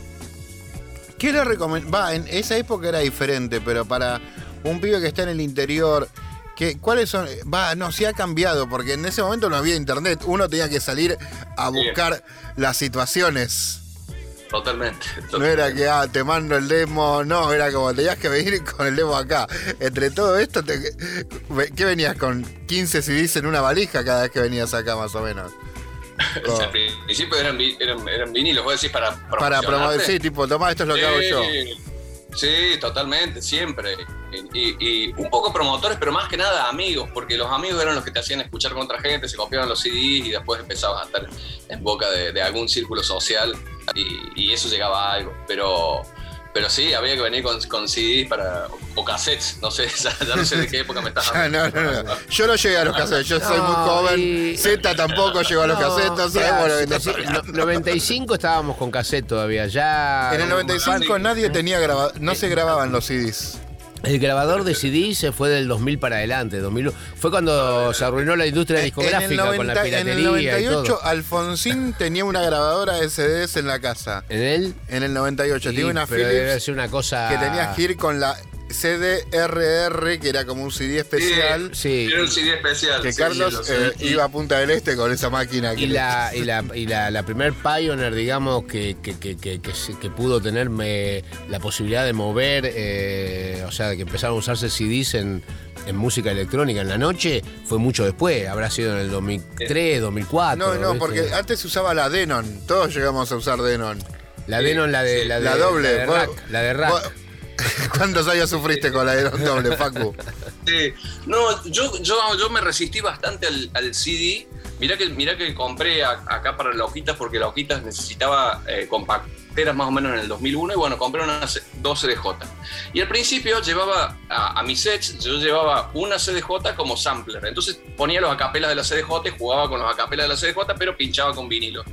B: ¿Qué le recomiendo? Va, en esa época era diferente, pero para un pibe que está en el interior, ¿qué, ¿cuáles son? Va, no, sí ha cambiado, porque en ese momento no había internet. Uno tenía que salir a
D: Sí.
B: buscar las situaciones.
D: Totalmente.
B: No era que, ah, te mando el demo, no, era como tenías que venir con el demo acá. Entre todo esto, te, ¿qué venías con 15 CDs en una valija cada vez que venías acá, más o menos?
D: O sea, al principio eran, vi- eran, eran vinilos, vos decís para
B: Para promover, sí, tipo, tomá, esto es lo que hago yo.
D: Sí, totalmente, siempre. Y, y- un poco promotores, pero más que nada amigos, porque los amigos eran los que te hacían escuchar con otra gente, se copiaban los CDs y después empezabas a estar en boca de, de algún círculo social y, y eso llegaba a algo. Pero, pero sí, había que venir con, con CDs para, o cassettes, no sé, ya, ya no sé de qué época me estás
B: Ah, no, no, no. Yo no llegué a los cassettes, yo soy muy joven.
A: y-
B: Z tampoco llegó a los cassettes, no sabemos lo que
A: mira,
B: estás
A: sí,
B: hablando.
A: no- 95 estábamos con cassette todavía, ya...
B: En el 95 nadie tenía grabado, no se grababan los CDs.
A: El grabador de CD se fue del 2000 para adelante, 2000, fue cuando se arruinó la industria discográfica con la
B: 90 en el
A: piratería y
B: 98
A: todo.
B: Alfonsín tenía una grabadora de CDs en la casa.
A: En él...
B: En el 98
A: sí,
B: tenía una
A: pero debe
B: Philips
A: ser una cosa...
B: que tenías que ir con la CDRR, que era como un CD especial.
A: Sí,
D: Era un CD especial.
B: Que
D: sí,
B: Carlos
D: sí,
B: eh, iba a Punta del Este con esa máquina. que
A: Y la, y la, y la, la primer Pioneer, digamos, que, que, que, que, que se- que pudo tenerme la posibilidad de mover, eh, o sea, de que empezaron a usarse CDs en, en música electrónica en la noche, fue mucho después, habrá sido en el 2003, 2004.
B: No, no,
A: ¿viste?
B: porque antes se usaba la Denon. Todos llegamos a usar Denon.
A: La Denon, la de,
B: Sí,
A: la de
B: la doble,
A: La de
B: vos-
A: rack. La de rack.
B: vos- ¿Cuántos años sufriste con la Iron doble, Facu?
D: No, yo, yo, yo me resistí bastante al, CD. Mirá que, mirá que compré a- acá para la Ojitas porque la Ojitas necesitaba eh, compacteras más o menos en el 2001 y bueno, compré una C- dos CDJ. Y al principio llevaba a, a mis sets, yo llevaba una CDJ como sampler. Entonces ponía los acapelas de la CDJ jugaba con los acapelas de la CDJ, pero pinchaba con vinilo.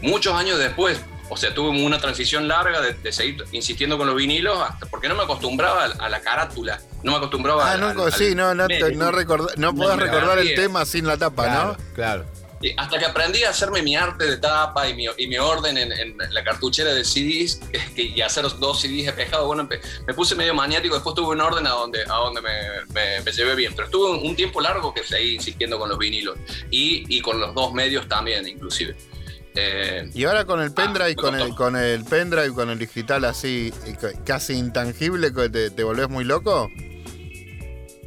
D: Muchos años después, o sea, tuve una transición larga de, de seguir insistiendo con los vinilos, hasta porque no me acostumbraba a, a la carátula, no me acostumbraba
B: Ah,
D: al-
B: no,
D: al-
B: sí, no, no, te- no, recordá- no podés recordar el tema sin la tapa,
A: Claro,
B: ¿no?
A: claro.
D: Y hasta que aprendí a hacerme mi arte de tapa y mi, y mi orden en, en la cartuchera de CDs que- que- y hacer dos CDs espejado, bueno, me puse medio maniático, después tuve un orden a donde, a donde me, me- me llevé bien, pero estuve un, un tiempo largo que seguí insistiendo con los vinilos y, y con los dos medios también, inclusive. Eh,
B: Y ahora con el pendrive,
D: me
B: con el, con el pendrive, con el digital así, eh, casi intangible, te, te volvés muy loco.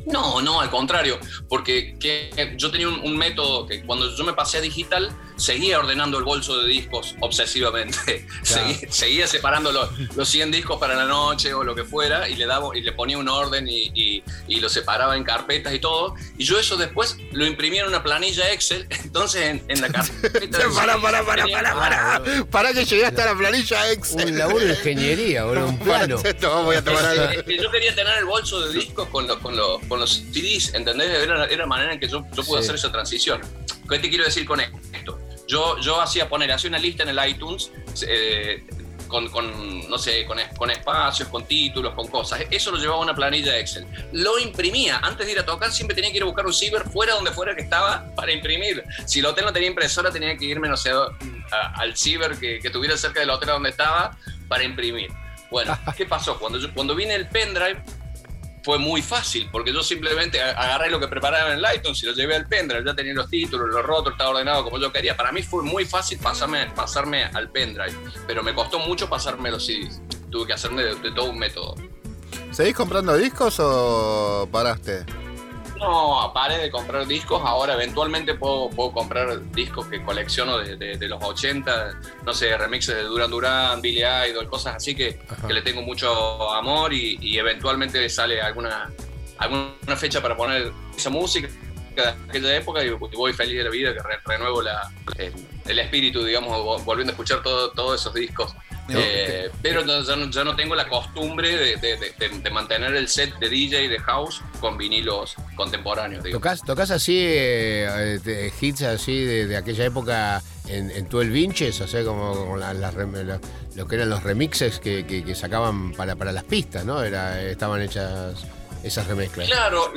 D: No, no, al contrario, porque que yo tenía un, un método que cuando yo me pasé a digital, seguía ordenando el bolso de discos obsesivamente. Seguí- seguía separando los, los 100 discos para la noche o lo que fuera y le, daba, y le ponía un orden y, y- y lo separaba en carpetas y todo. Y yo eso después lo imprimía en una planilla Excel. Entonces en, en la carpeta...
B: pará, pará,
D: tenía-
B: pará, pará. Pará que llegaste a la planilla Excel.
A: Un laburo de ingeniería, boludo, un plano.
B: Esto, voy a tomar
D: Es-
B: algo.
D: yo quería tener el bolso de discos con, los- con, los- con los CDs, ¿entendés? Era, era la manera en que yo, yo pude
A: Sí.
D: hacer esa transición. ¿Qué te quiero decir con esto? Yo, yo hacía poner, hacía una lista en el iTunes eh, con, con, no sé, con, con espacios, con títulos, con cosas. Eso lo llevaba a una planilla de Excel. Lo imprimía. Antes de ir a tocar siempre tenía que ir a buscar un ciber fuera donde fuera que estaba para imprimir. Si el hotel no tenía impresora tenía que irme, no sé, a- al ciber que, que tuviera cerca del hotel donde estaba para imprimir. Bueno, ¿qué pasó? Cuando, yo, cuando vine el pendrive fue muy fácil, porque yo simplemente agarré lo que preparaba en iTunes y lo llevé al pendrive, ya tenía los títulos, los rotos, estaba ordenado como yo quería. Para mí fue muy fácil pasarme, pasarme al pendrive, pero me costó mucho pasarme los CDs. Tuve que hacerme de, de todo un método.
B: ¿Seguís comprando discos o paraste?
D: No, paré de comprar discos, ahora eventualmente puedo, puedo comprar discos que colecciono de, de- de los 80, no sé, remixes de Duran Duran, Billy Idol, cosas así que, que le tengo mucho amor y, y eventualmente sale alguna, alguna fecha para poner esa música de aquella época y voy feliz de la vida que re- renuevo la, el, el espíritu, digamos, vo- volviendo a escuchar todo- todos esos discos. Eh, pero no- ya, no, ya no tengo la costumbre de, de- de- de- de mantener el set de DJ de house con vinilos contemporáneos. Digo.
A: ¿Tocás, tocás así eh, eh, hits así de, aquella época en, en 12 Vinches? O sea, como, como la- la- lo que eran los remixes que, que- que sacaban para, para las pistas, ¿no? Era, estaban hechas esas remezclas.
D: Claro,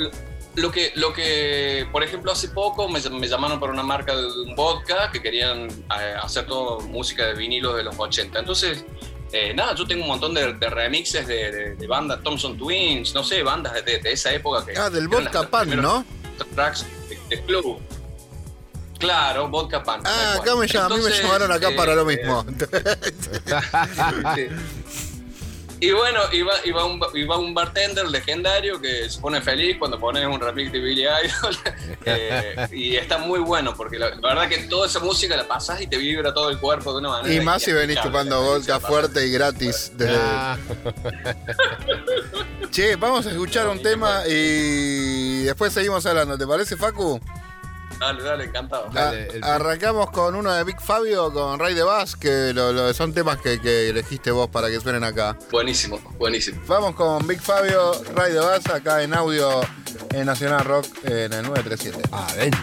D: lo que, lo que, por ejemplo, hace poco me, me llamaron para una marca de un vodka que querían eh, hacer todo música de vinilos de los 80. Entonces, eh, nada, yo tengo un montón de, de remixes de, de- de bandas, Thompson Twins, no sé, bandas de, de esa época que...
B: Ah, del Vodka
D: las
B: Pan, ¿no?
D: Tracks de, club. Claro, Vodka Pan.
B: Ah, acá me llaman, a mí me llamaron acá
D: eh,
B: para lo
D: eh,
B: mismo.
D: Y bueno, iba, iba, un, iba un bartender legendario que se pone feliz cuando pones un remix de Billy Idol. Eh, y está muy bueno porque la, la verdad que toda esa música la pasas y te vibra todo el cuerpo de una manera.
B: Y más si venís chupando vodka fuerte y gratis. desde-
A: Ah,
B: Che, vamos a escuchar un tema y después seguimos hablando. ¿Te parece, Facu?
D: Dale, dale, encantado.
A: Dale, el-
B: arrancamos con uno de Big Fabio, con Ray de Bass, que lo- lo- son temas que, que elegiste vos para que suenen acá.
D: Buenísimo, buenísimo.
B: Vamos con Big Fabio, Ray de Bass, acá en audio en Nacional Rock en el 937.
A: adentro.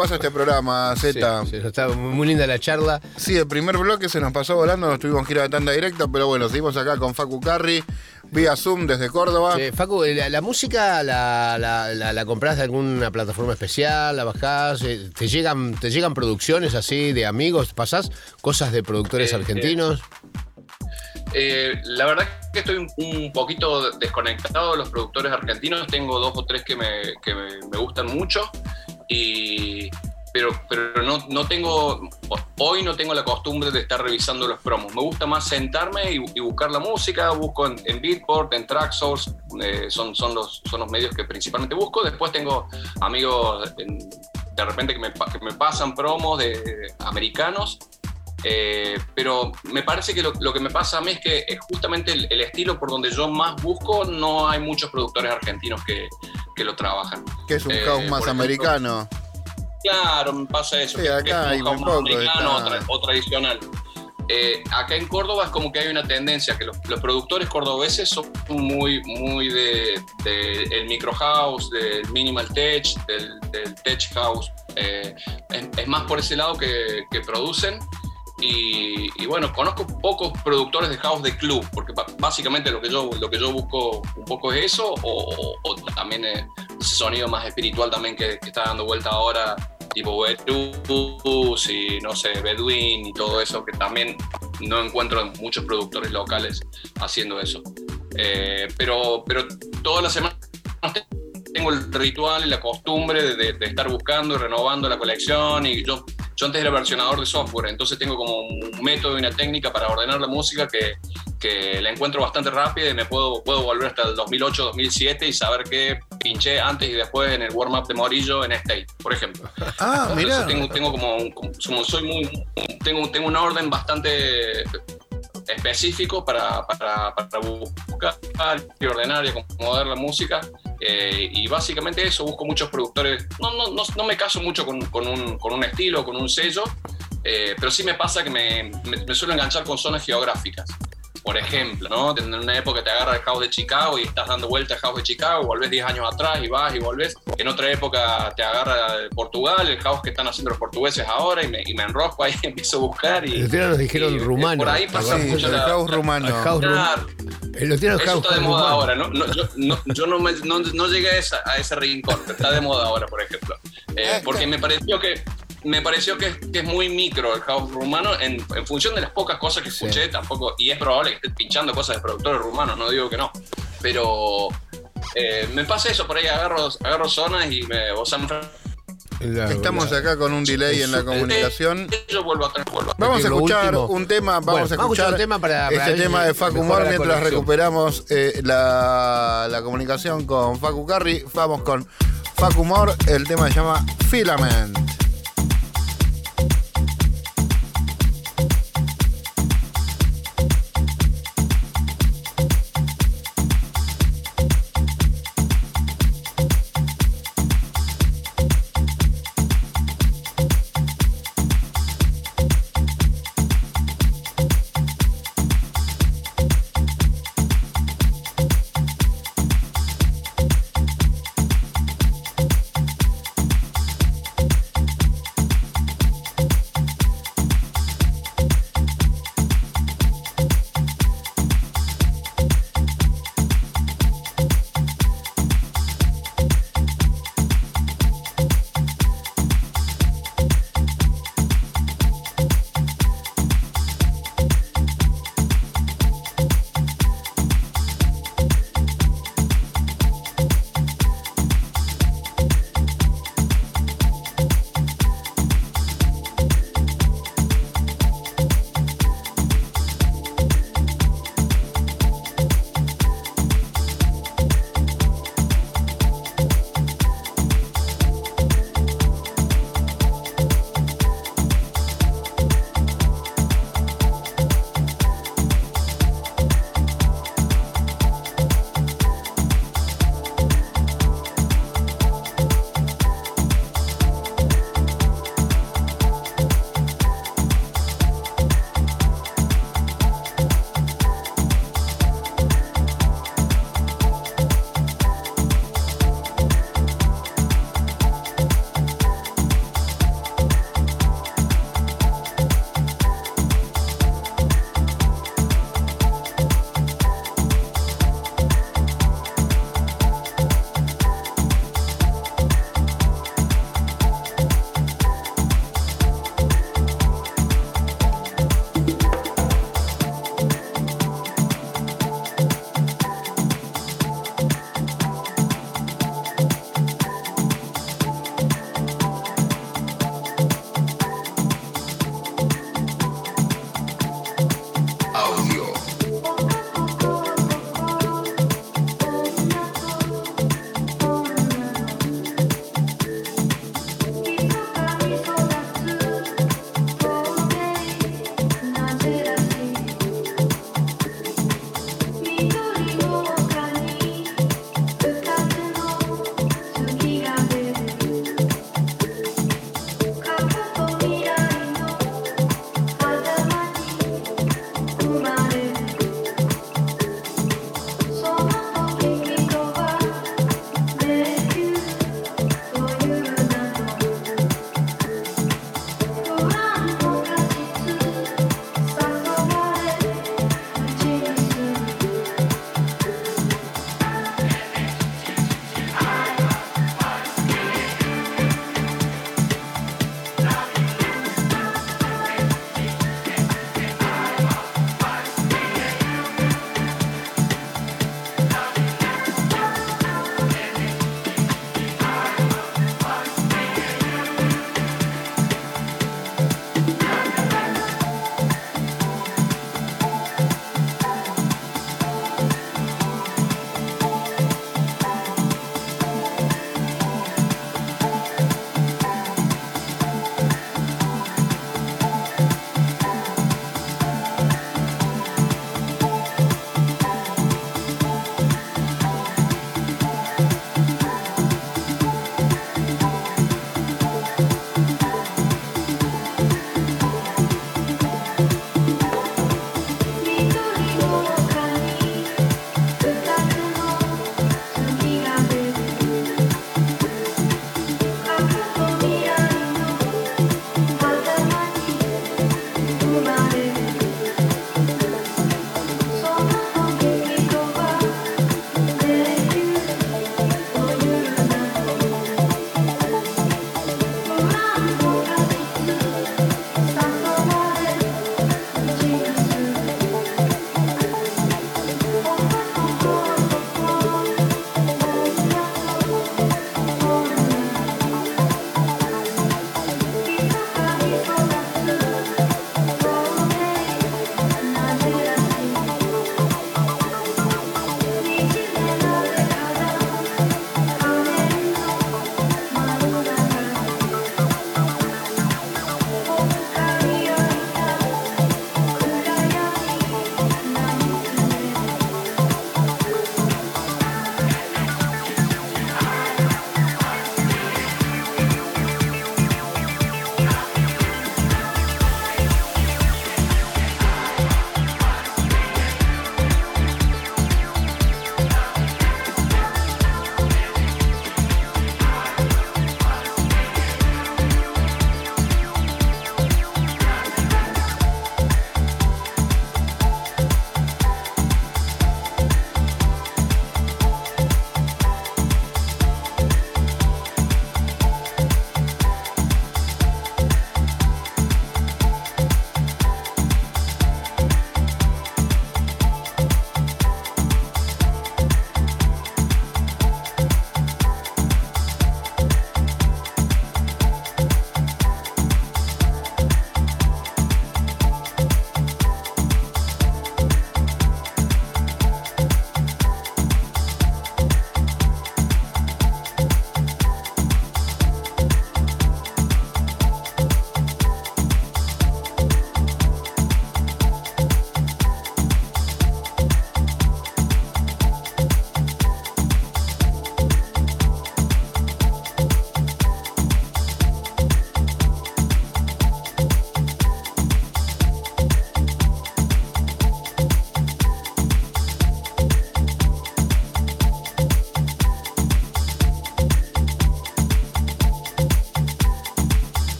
B: Pasa este programa, Z.
A: Sí, sí, está muy linda la charla.
B: Sí, el primer bloque se nos pasó volando, nos tuvimos que ir a tanda directa, pero bueno, seguimos acá con Facu Carri, vía Zoom desde Córdoba.
A: Sí, Facu, la, la música la, la, la- la compras de alguna plataforma especial, la bajás, eh, te llegan, te llegan producciones así de amigos, pasás cosas de productores
D: Eh,
A: argentinos.
D: Eh, la verdad que estoy un, un poquito desconectado de los productores argentinos. Tengo dos o tres que me, que me, me gustan mucho. Y, pero pero no, no tengo, hoy no tengo la costumbre de estar revisando los promos. Me gusta más sentarme y, y buscar la música. Busco en, en Beatport, en Tracksource. eh, son, son, los, son los medios que principalmente busco. Después tengo amigos de repente que me, que me pasan promos de americanos eh, pero me parece que lo, lo que me pasa a mí es que es justamente el, el estilo por donde yo más busco, no hay muchos productores argentinos que, que lo trabajan.
B: que es un
D: eh,
B: house más
D: ejemplo,
B: americano.
D: Claro, me pasa eso.
B: Sí,
D: que- que
B: acá hay
D: un americano
B: está-
D: o, tra- o tradicional. Eh, acá en Córdoba es como que hay una tendencia que los, los productores cordobeses son muy, muy de, de el micro house, del minimal tech, del, del tech house. Eh, es, es más por ese lado que, que producen. Y, y bueno, conozco pocos productores de house de club, porque básicamente lo que yo, lo que yo busco un poco es eso, o, o también eh, ese sonido más espiritual también que, que está dando vuelta ahora, tipo Bedus y no sé, Bedouin y todo eso, que también no encuentro muchos productores locales haciendo eso. Eh, pero, pero todas las semanas tengo el ritual y la costumbre de, de- de estar buscando y renovando la colección y yo, yo antes era versionador de software, entonces tengo como un método y una técnica para ordenar la música que, que la encuentro bastante rápida y me puedo, puedo volver hasta el 2008, 2007 y saber qué pinché antes y después en el warm-up de Morillo en State, por ejemplo.
B: Ah,
D: Entonces
B: mirá.
D: tengo, tengo como, como- soy muy, tengo, tengo un orden bastante específico para, para, para buscar y ordenar y acomodar la música. eh, y básicamente eso, busco muchos productores. No, no, no, no me caso mucho con, con un, con un estilo, con un sello, eh, pero sí me pasa que me, me, me suelo enganchar con zonas geográficas. Por ejemplo, ¿no? En una época te agarra el house de Chicago y estás dando vueltas al house de Chicago, volvés 10 años atrás y vas y volvés. En otra época te agarra Portugal, el house que están haciendo los portugueses ahora y me, y me enrosco ahí, empiezo a buscar y...
A: Nos dijeron
D: eh,
A: rumano.
D: Por ahí pasa
B: Sí,
D: mucho
B: el
D: la...
B: house rumano.
A: El house rum-
D: Claro,
A: Los tiene el
D: eso está de moda
A: rumano.
D: ahora, ¿no? No, yo no, yo no, me- no- no llegué a, esa- a ese rincón, pero está de moda ahora, por ejemplo. Eh, porque me pareció que me pareció que, es- que es muy micro el house rumano en, en función de las pocas cosas que escuché, tampoco, y es probable que esté pinchando cosas de productores rumanos, no digo que no, pero eh, me pasa eso, por ahí agarro, agarro zonas y me,
A: La-
B: Estamos acá con un delay en la comunicación.
D: yo vuelvo atrás, vuelvo atrás.
B: Vamos a escuchar un tema, vamos
A: Bueno,
B: a
A: a
B: escuchar
A: un tema para- para
B: este tema de Facu Mor mientras
A: conexión.
B: recuperamos eh, la, la comunicación con Facu Carri. Vamos con Facu Mor, el tema se llama Filament.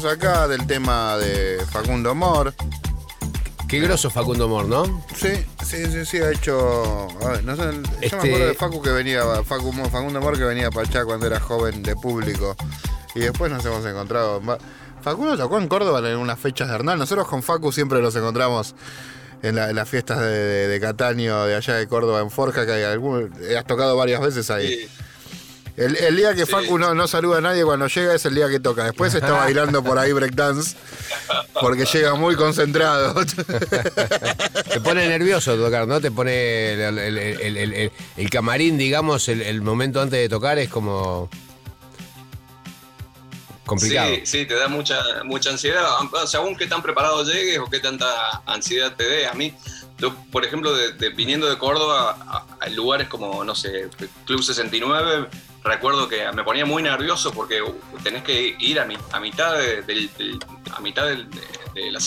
B: Sabemos acá del tema de Facundo Mor.
A: Qué groso Facundo Mor, ¿no?
B: Sí, sí, sí, sí, ha hecho. a ver, no sé, Yo
A: Este-
B: me acuerdo de Facu que venía, Facu, Facundo Mor que venía para allá cuando era joven de público. Y después nos hemos encontrado. Facundo tocó en Córdoba en unas fechas de Hernán. Nosotros con Facu siempre nos encontramos en, la- en las fiestas de, de- de Cataño, de allá de Córdoba, en Forja, que hay algún, has tocado varias veces ahí.
D: Sí.
B: El, el día que
D: Sí.
B: Facu no, no saluda a nadie cuando llega es el día que toca. Después está bailando por ahí breakdance porque llega muy concentrado.
A: Te pone nervioso tocar, ¿no? Te pone el, el- el- el- el- el camarín, digamos, el, el momento antes de tocar es como complicado.
D: Sí, sí, te da mucha, mucha ansiedad. Sea, según qué tan preparado llegues o qué tanta ansiedad te dé. A mí, yo, por ejemplo, de, de- viniendo de Córdoba a, a lugares como, no sé, Club 69, recuerdo que me ponía muy nervioso porque tenés que ir a, mi- a mitad de, a mitad de, la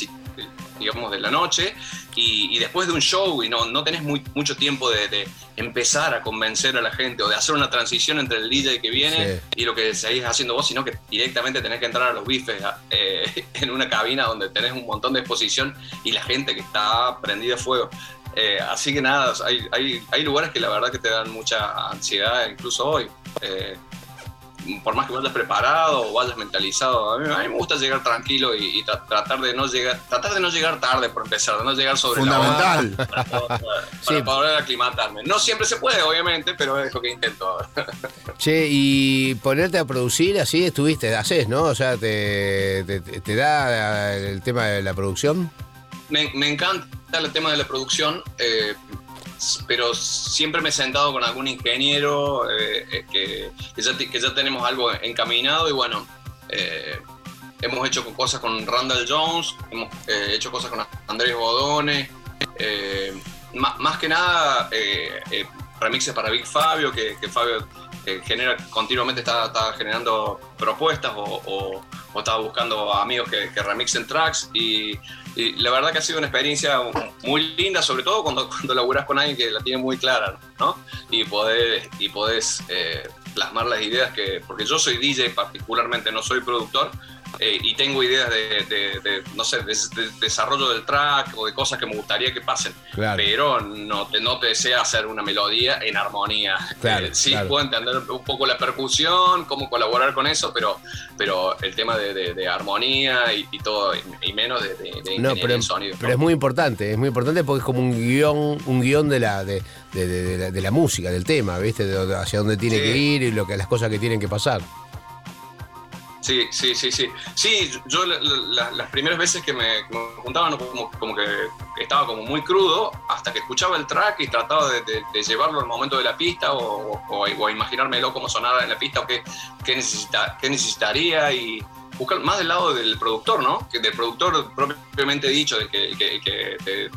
D: digamos, de la noche y, y después de un show y no, no tenés muy, mucho tiempo de, de empezar a convencer a la gente o de hacer una transición entre el DJ que viene
A: Sí.
D: y lo que seguís haciendo vos, sino que directamente tenés que entrar a los bifes eh, en una cabina donde tenés un montón de exposición y la gente que está prendida a fuego. Eh, así que nada, hay, hay, hay lugares que la verdad que te dan mucha ansiedad, incluso hoy. Eh, por más que vayas preparado o vayas mentalizado, a mí, a mí me gusta llegar tranquilo y, y tra- tratar de no llegar, tratar de no llegar tarde por empezar, de no llegar sobre la hora
B: Fundamental.
D: para, poder- para
A: Sí.
D: poder aclimatarme. No siempre se puede, obviamente, pero es lo que intento.
A: Che, y ponerte a producir así estuviste, haces, ¿no? O sea, te, te, te da el tema de la producción.
D: me, me encanta el tema de la producción, eh, pero siempre me he sentado con algún ingeniero eh, eh, que, ya, tenemos algo encaminado y bueno, eh, hemos hecho co- cosas con Randall Jones, hemos hecho cosas con Andrés Bodone, más que nada remixes para Big Fabio, que, Fabio genera continuamente está, generando propuestas o- o está buscando amigos que, que remixen tracks y, y la verdad que ha sido una experiencia muy linda, sobre todo cuando, cuando laburás con alguien que la tiene muy clara, ¿no? Y podés, y podés eh, plasmar las ideas que, porque yo soy DJ particularmente, no soy productor, eh, y tengo ideas de, de- de, no sé, de, de desarrollo del track o de cosas que me gustaría que pasen,
A: Claro.
D: pero no te, no te desea hacer una melodía en armonía.
A: Claro,
D: Eh, sí,
A: claro.
D: puedo entender un poco la percusión, cómo colaborar con eso, pero, pero el tema de, armonía y, y todo, y, menos de,
A: No, pero,
D: sonido.
A: pero es muy importante, es muy importante porque es como un guion, un guion de la, de, de- de- de la, de la música, del tema, ¿viste? Hacia dónde tiene
D: Sí.
A: que ir y lo que, las cosas que tienen que pasar.
D: Sí, sí, sí, sí. Sí, yo la- la- las primeras veces que me, juntaban como, como que estaba como muy crudo, hasta que escuchaba el track y trataba de, llevarlo al momento de la pista o, o, o imaginármelo cómo sonara en la pista o qué, qué, necesita, qué necesitaría y buscar más del lado del productor, ¿no? Que del productor propiamente dicho, de que,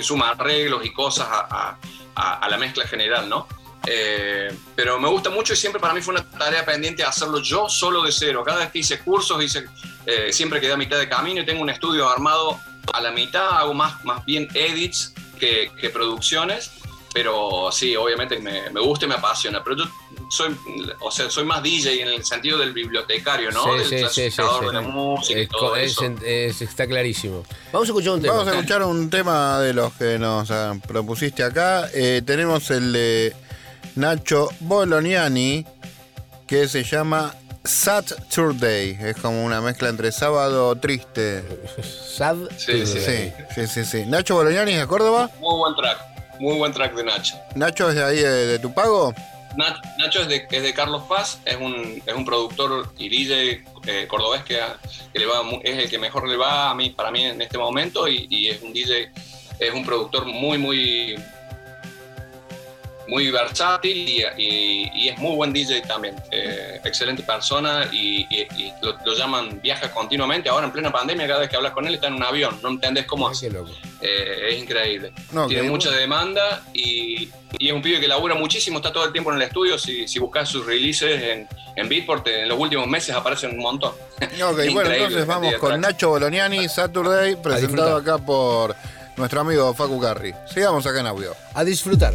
D: suma arreglos y cosas a la mezcla general, ¿no? Eh, pero me gusta mucho y siempre para mí fue una tarea pendiente hacerlo yo solo de cero. Cada vez que hice cursos, hice, eh, siempre quedé a mitad de camino y tengo un estudio armado a la mitad, hago más, más bien edits que, que producciones. Pero sí, obviamente me, me gusta y me apasiona. Pero yo soy, o sea, soy más DJ en el sentido del bibliotecario, ¿no?
A: Sí,
D: del
A: sí, sí, sí,
D: clasificador
A: sí.
D: de la música y todo
A: es-
D: eso.
A: es- está clarísimo. Vamos a escuchar un tema.
B: Vamos a escuchar un tema de los que nos ah, propusiste acá. Eh, tenemos el de Nacho Bolognani, que se llama Saturday. Es como una mezcla entre sábado triste.
A: Sad.
D: Sí, sí,
B: Sí, sí, sí. sí. Nacho Bolognani es de Córdoba.
D: Muy buen track, muy buen track de Nacho.
B: Nacho es de ahí, de, de Tupago.
D: Nach- Nacho es de, es de Carlos Paz, es un, es un productor y DJ eh, cordobés que, que le va, es el que mejor le va a mí, para mí en este momento y, y es un DJ, es un productor muy, muy, muy versátil y, y- y es muy buen DJ también. Eh, excelente persona y, y- y lo, lo llaman, viaja continuamente. Ahora en plena pandemia, cada vez que hablas con él está en un avión, no entendés cómo
A: loco.
D: Eh, es increíble.
B: No,
D: Tiene mucha demanda y, y es un pibe que labura muchísimo, está todo el tiempo en el estudio. Si, si buscas sus releases en, en Beatport, en los últimos meses aparecen un montón.
B: Ok, bueno,
D: Increíble
B: entonces vamos con. Nacho Bolognani, Saturday, presentado acá por nuestro amigo Facu Carri. Sigamos acá en audio.
A: A disfrutar.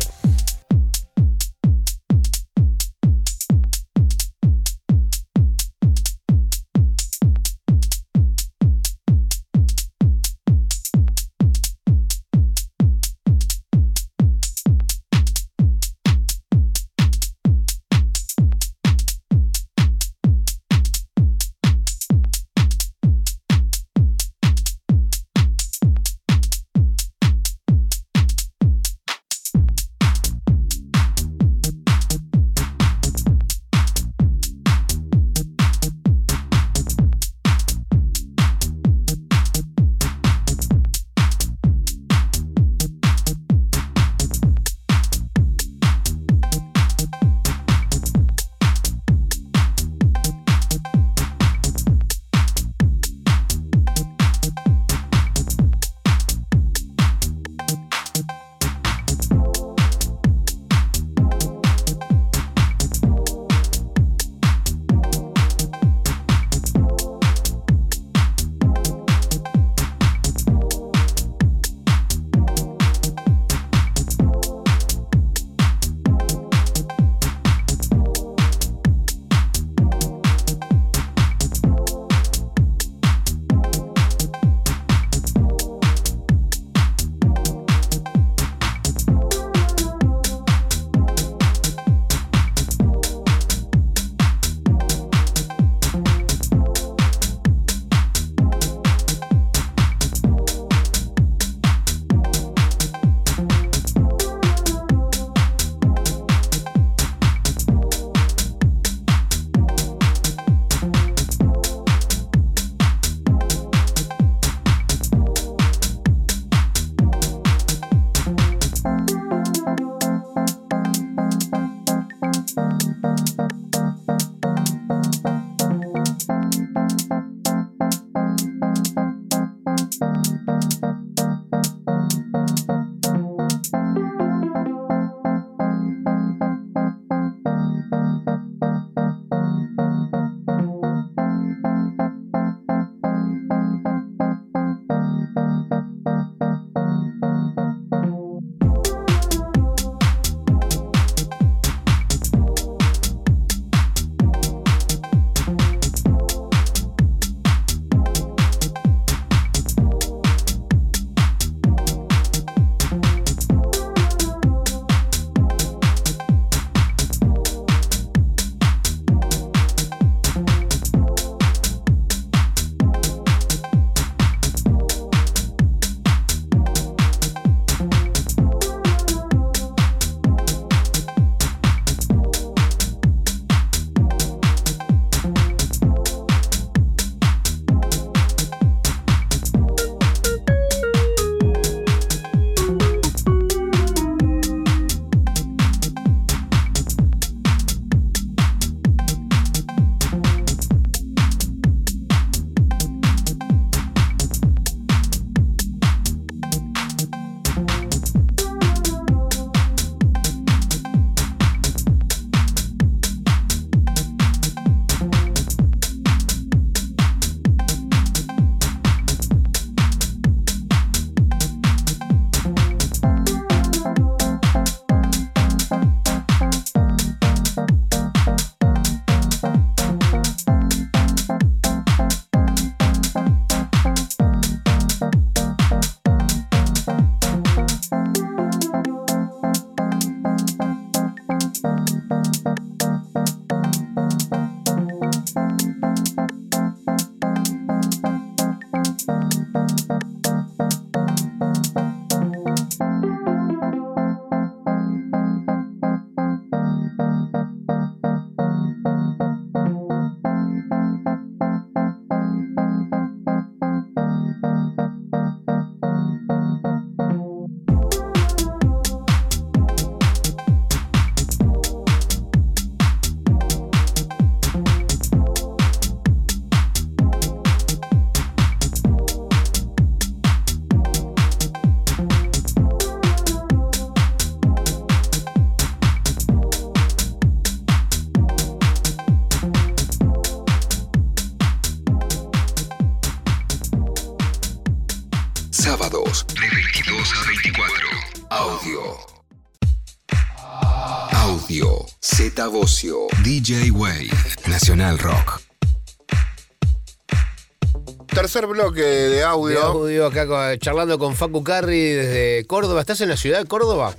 B: Tercer bloque de
A: De
B: audio.
A: acá con- charlando con Facu Carri desde Córdoba. ¿Estás en la ciudad de Córdoba?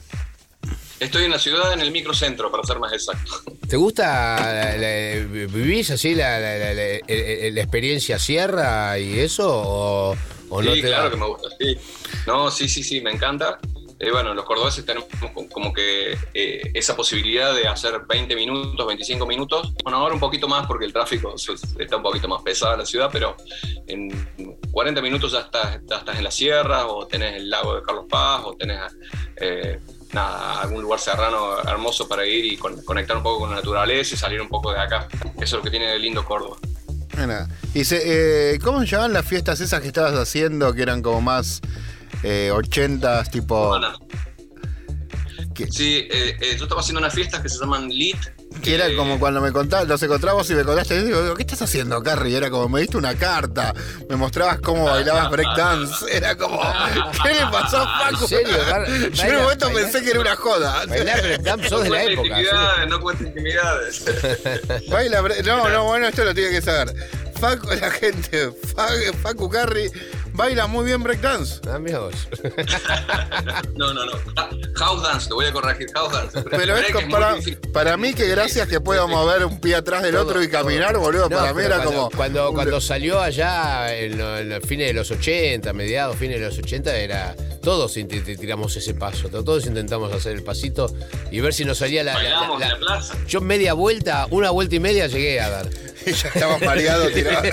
D: Estoy en la ciudad, en el microcentro, para ser más exacto.
A: ¿Te gusta, la- la- vivís así la, la- la- la- el- la experiencia sierra y eso? ¿O, o no
D: sí,
A: te
D: claro
A: da?
D: que me gusta, sí. No, sí, sí, sí, me encanta. Eh, bueno, los cordobeses tenemos como- que eh, esa posibilidad de hacer 20 minutos, 25 minutos. Bueno, ahora un poquito más porque el tráfico está un poquito más pesado en la ciudad, pero en 40 minutos ya estás, en la sierra, o tenés el lago de Carlos Paz, o tenés eh, algún lugar serrano hermoso para ir y con- conectar un poco con la naturaleza y salir un poco de acá. Eso es lo que tiene de lindo Córdoba.
B: Mira, Y se, ¿Cómo se llamaban las fiestas esas que estabas haciendo que eran como más eh, 80s, tipo...
D: Bueno,
B: ¿Qué?
D: Sí, eh, eh, yo estaba haciendo unas fiestas que se llaman LIT.
B: Que era
D: eh,
B: como cuando me contabas, nos encontramos y me contaste, y digo, ¿qué estás haciendo, Carrie? Era como, me diste una carta, me mostrabas cómo bailabas breakdance, era como, ¿qué le pasó a Paco?
A: ¿En serio?
B: Yo en un momento
A: baila-
B: pensé que era una joda.
A: Bailar breakdance sos de la época.
D: no cuenta intimidades.
B: Baila, no, no, bueno, esto lo tiene que saber. Facu, la gente, Fa- Facu Carri baila muy bien breakdance.
A: Ah, mirá vos.
D: no, no, no. House dance, te voy a corregir. House dance.
B: Pero es para, para mí que gracias que puedo mover un pie atrás del
A: Todo,
B: otro y caminar,
A: todo.
B: boludo,
A: No,
B: para mí era
A: cuando,
B: como...
A: Cuando, cuando salió allá en, en los fines de los 80, mediados, fines de los 80, era. Todos tiramos ese paso, todos intentamos hacer el pasito y ver si nos salía la. la- la-
D: Bailamos
A: la-
D: en la plaza.
A: yo media vuelta, una vuelta y media llegué a dar
B: ya estaba mareado tirado.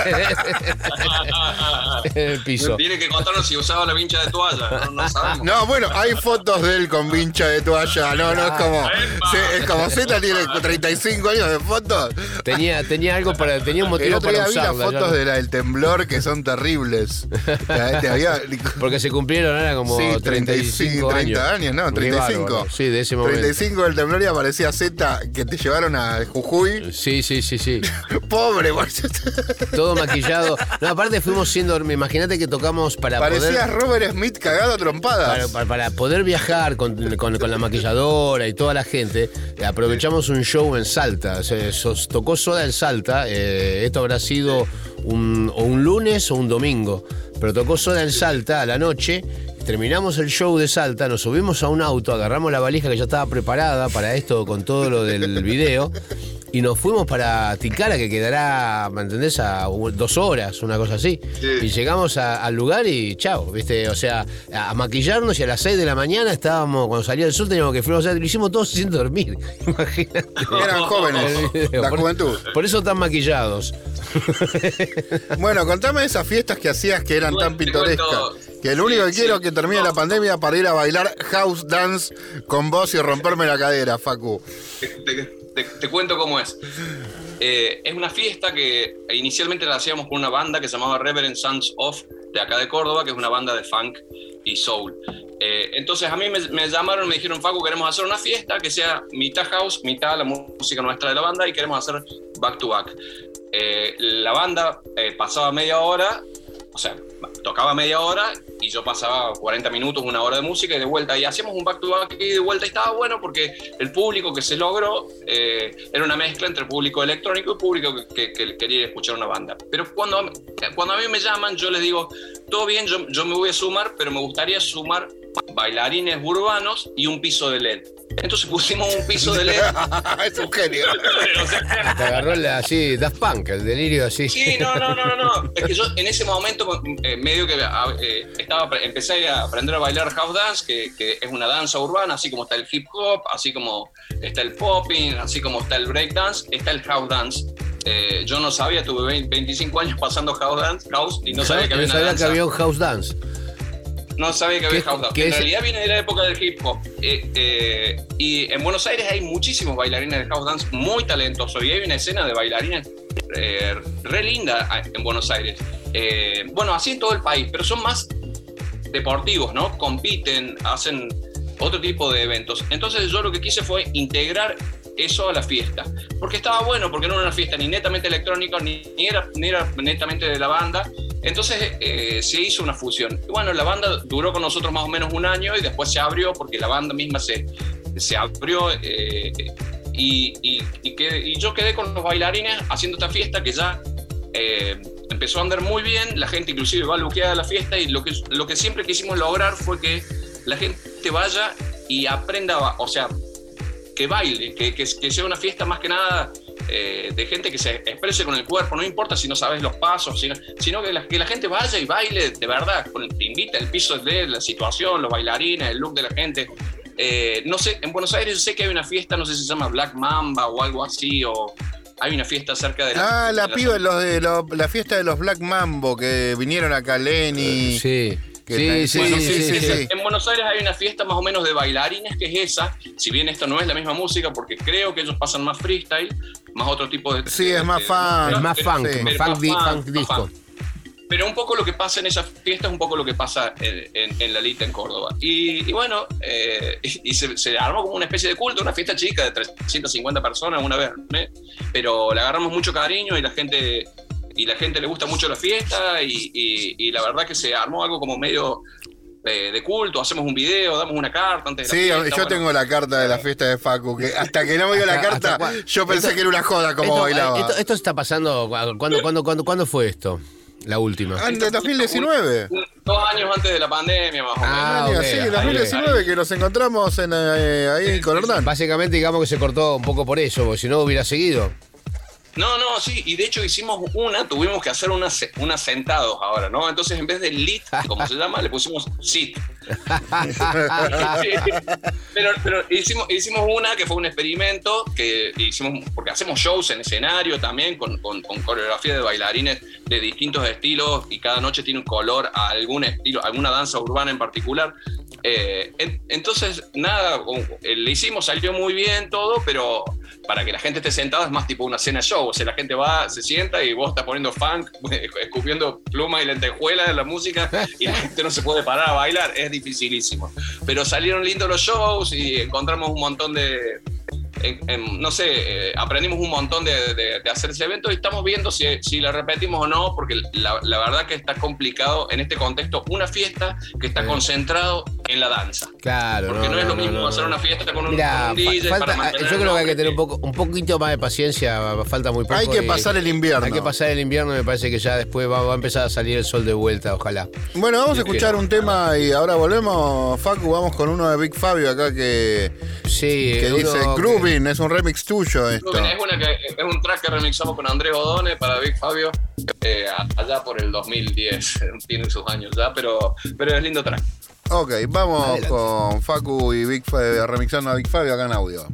A: en el piso.
D: Tiene que contarnos si usaba la vincha de toalla. No, no sabemos.
B: No, bueno, hay fotos de él con vincha de toalla. No, no, es como. Sí, es como Z tiene 35 años de fotos.
A: Tenía, tenía algo para. Tenía un
B: El
A: motivo
B: otro día
A: para
B: vi las
A: usarla. yo
B: fotos
A: no-
B: de la del temblor que son terribles. Te- te había-
A: Porque se cumplieron ahora como
B: Sí,
A: 35
B: 35, 30 años, no,
A: Qué
B: 35.
A: bárbaro. Sí, de ese momento.
B: 35 del temblor y aparecía Z que te llevaron a Jujuy.
A: Sí, sí, sí, sí.
B: Pobre.
A: Todo maquillado. No, aparte fuimos siendo. Imagínate que tocamos para
B: Parecía
A: poder.
B: Robert Smith cagado a trompadas.
A: Para, para- para poder viajar con, con- con la maquilladora y toda la gente, eh, aprovechamos un show en Salta. Se, sos- tocó Soda en Salta. eh, esto habrá sido un, o un lunes o un domingo. Pero tocó Soda en Salta a la noche. Terminamos el show de Salta, nos subimos a un auto, agarramos la valija que ya estaba preparada para esto con todo lo del video y nos fuimos para Ticara, que quedará, ¿me entendés? A dos horas, una cosa así.
D: Sí.
A: Y llegamos a- al lugar y chao, ¿viste? O sea, a, a maquillarnos y a las 6 de la mañana estábamos, cuando salía el sol teníamos que fuimos, o sea, lo hicimos todos sin dormir. Imagínate.
B: Eran jóvenes, la
A: Por-
B: juventud.
A: Por eso están maquillados.
B: Bueno, contame esas fiestas que hacías que eran tan pintorescas. Que lo único
D: Sí,
B: que quiero es
D: sí.
B: que termine la pandemia para ir a bailar house dance con vos y romperme la cadera, Facu.
D: Te, te- cuento cómo es. Eh, es una fiesta que inicialmente la hacíamos con una banda que se llamaba Reverend Sons of, de acá de Córdoba, que es una banda de funk y soul. Eh, entonces a mí me, llamaron, me dijeron, Facu, queremos hacer una fiesta que sea mitad house, mitad la música nuestra de la banda y queremos hacer back to back. Eh, la banda pasaba media hora, o sea, tocaba media hora y yo pasaba 40 minutos, una hora de música y de vuelta. Y hacíamos un back to back y de vuelta y estaba bueno porque el público que se logró eh, era una mezcla entre público electrónico y público que, que- que quería escuchar una banda. Pero cuando, cuando a mí me llaman, yo les digo, todo bien, yo, yo me voy a sumar, pero me gustaría sumar bailarines urbanos y un piso de LED. Entonces pusimos un piso de LED.
B: es un genio.
A: Te agarró así, Daft Punk, el delirio así.
D: Sí, no, no, no, no, no. Es que yo en ese momento eh, medio que a- eh, estaba, empecé a aprender a bailar house dance, que, que es una danza urbana, así como está el hip hop, así como está el popping, así como está el break dance, está el house dance. Eh, yo no sabía, tuve 20 25 años pasando house dance, house y no sabía que había
A: No
D: una
A: sabía que
D: danza.
A: había un house dance.
D: No sabía que había
A: ¿Qué-
D: house dance.
A: qué
D: En realidad viene de la época del hip hop. Eh, eh, y en Buenos Aires hay muchísimos bailarines de house dance muy talentosos. Y hay una escena de bailarines eh, re linda ah, en Buenos Aires. Bueno, así en todo el país, pero son más deportivos, ¿no? Compiten, hacen otro tipo de eventos. Entonces yo lo que quise fue integrar eso a la fiesta. Porque estaba bueno, porque no era una fiesta ni netamente electrónica, ni, era, ni era netamente de la banda. Entonces eh, se hizo una fusión. Y bueno, la banda duró con nosotros más o menos un año y después se abrió porque la banda misma se, se abrió eh, y, y, yo quedé con los bailarines haciendo esta fiesta que ya eh, empezó a andar muy bien, la gente inclusive va a la fiesta y lo que, lo que siempre quisimos lograr fue que la gente vaya y aprenda, o sea, que baile, que, que, que sea una fiesta más que nada eh, de gente que se exprese con el cuerpo, no importa si no sabes los pasos, sino, sino que, la, que la gente vaya y baile de verdad, con te invita, el piso de la situación, los bailarines, el look de la gente. Eh, no sé, en Buenos Aires yo sé que hay una fiesta, no sé si se llama Black Mamba o algo así, o hay una fiesta cerca de la...
B: Ah, la
D: de
B: piba, los de lo- la fiesta de los Black Mambo que vinieron acá Lenny.
A: Sí.
B: ¿Qué
A: Sí, sí,
B: Bueno,
A: sí,
B: sí,
A: sí,
B: sí, sí.
D: En Buenos Aires hay una fiesta más o menos de bailarines que es esa, si bien esto no es la misma música, porque creo que ellos pasan más freestyle, más otro tipo de...
B: Sí, es más
D: de-
B: fun.
A: Es más funk, más funk, funk disco.
D: Pero un poco lo que pasa en esa fiesta es un poco lo que pasa en, en- en la Lita en Córdoba. Y, y bueno, eh, y, y se, se armó como una especie de culto, una fiesta chica de 350 personas una vez, ¿eh? pero le agarramos mucho cariño y la gente y la gente le gusta mucho la fiesta y, y- y la verdad que se armó algo como medio de, de culto, hacemos un video, damos una carta antes de
B: Sí,
D: la
B: yo
D: bueno.
B: tengo la carta de la fiesta de Facu, que hasta que no me dio la carta, yo pensé
A: Esto-
B: que era una joda como
A: esto,
B: bailaba.
A: Esto, esto está pasando. ¿cuándo, cuándo, cuándo, cuándo fue esto? La última.
B: Ah, de 2019.
D: Un- Dos años antes de la pandemia, más o menos.
A: Ah,
B: Año,
A: ok,
B: sí,
A: ahí,
B: 2019 que nos encontramos en, eh, ahí en Colordán.
A: Básicamente, digamos que se cortó un poco por eso, porque si no hubiera seguido.
D: No, no, sí, y de hecho hicimos una, tuvimos que hacer unas una sentados ahora, ¿no? Entonces en vez de lit, como se llama, le pusimos sit. pero pero hicimos, hicimos una que fue un experimento que hicimos, porque hacemos shows en escenario también con, con, con coreografía de bailarines de distintos estilos y cada noche tiene un color a algún estilo, alguna danza urbana en particular. Eh, en- entonces, nada, eh, le hicimos, salió muy bien todo, pero para que la gente esté sentada es más tipo una cena show. La gente va, se sienta y vos estás poniendo funk, escupiendo pluma y lentejuela de la música y la gente no se puede parar a bailar. Es dificilísimo. Pero salieron lindos los shows y encontramos un montón de. En- en- no sé, eh, aprendimos un montón de, de- de hacer ese evento y estamos viendo si, si lo repetimos o no, porque la, la verdad que está complicado en este contexto una fiesta que está
A: Sí.
D: concentrado en la danza.
A: Claro.
D: Porque no, es lo mismo
A: no,
D: hacer una fiesta con un,
A: Mira,
D: con un DJ
A: falta-
D: para
A: yo creo que hay que tener un, poco, un poquito más de paciencia, falta muy poco.
B: Hay que
A: y-
B: pasar el invierno.
A: Hay que pasar el invierno, me parece que ya después va, va a empezar a salir el sol de vuelta, ojalá.
B: Bueno, vamos a escuchar
A: quiero.
B: un tema y ahora volvemos, Facu, vamos con uno de Big Fabio acá que,
A: Sí,
B: que dice
A: que-
B: Es un remix tuyo esto.
D: Es, una que, es un track que remixamos con Andrés Odone para Big Fabio eh, allá por el 2010. Tiene sus años ya, pero, pero es lindo track.
B: Ok, vamos
A: Adelante.
B: con Facu y Big Fabio, remixando a Big Fabio acá en audio.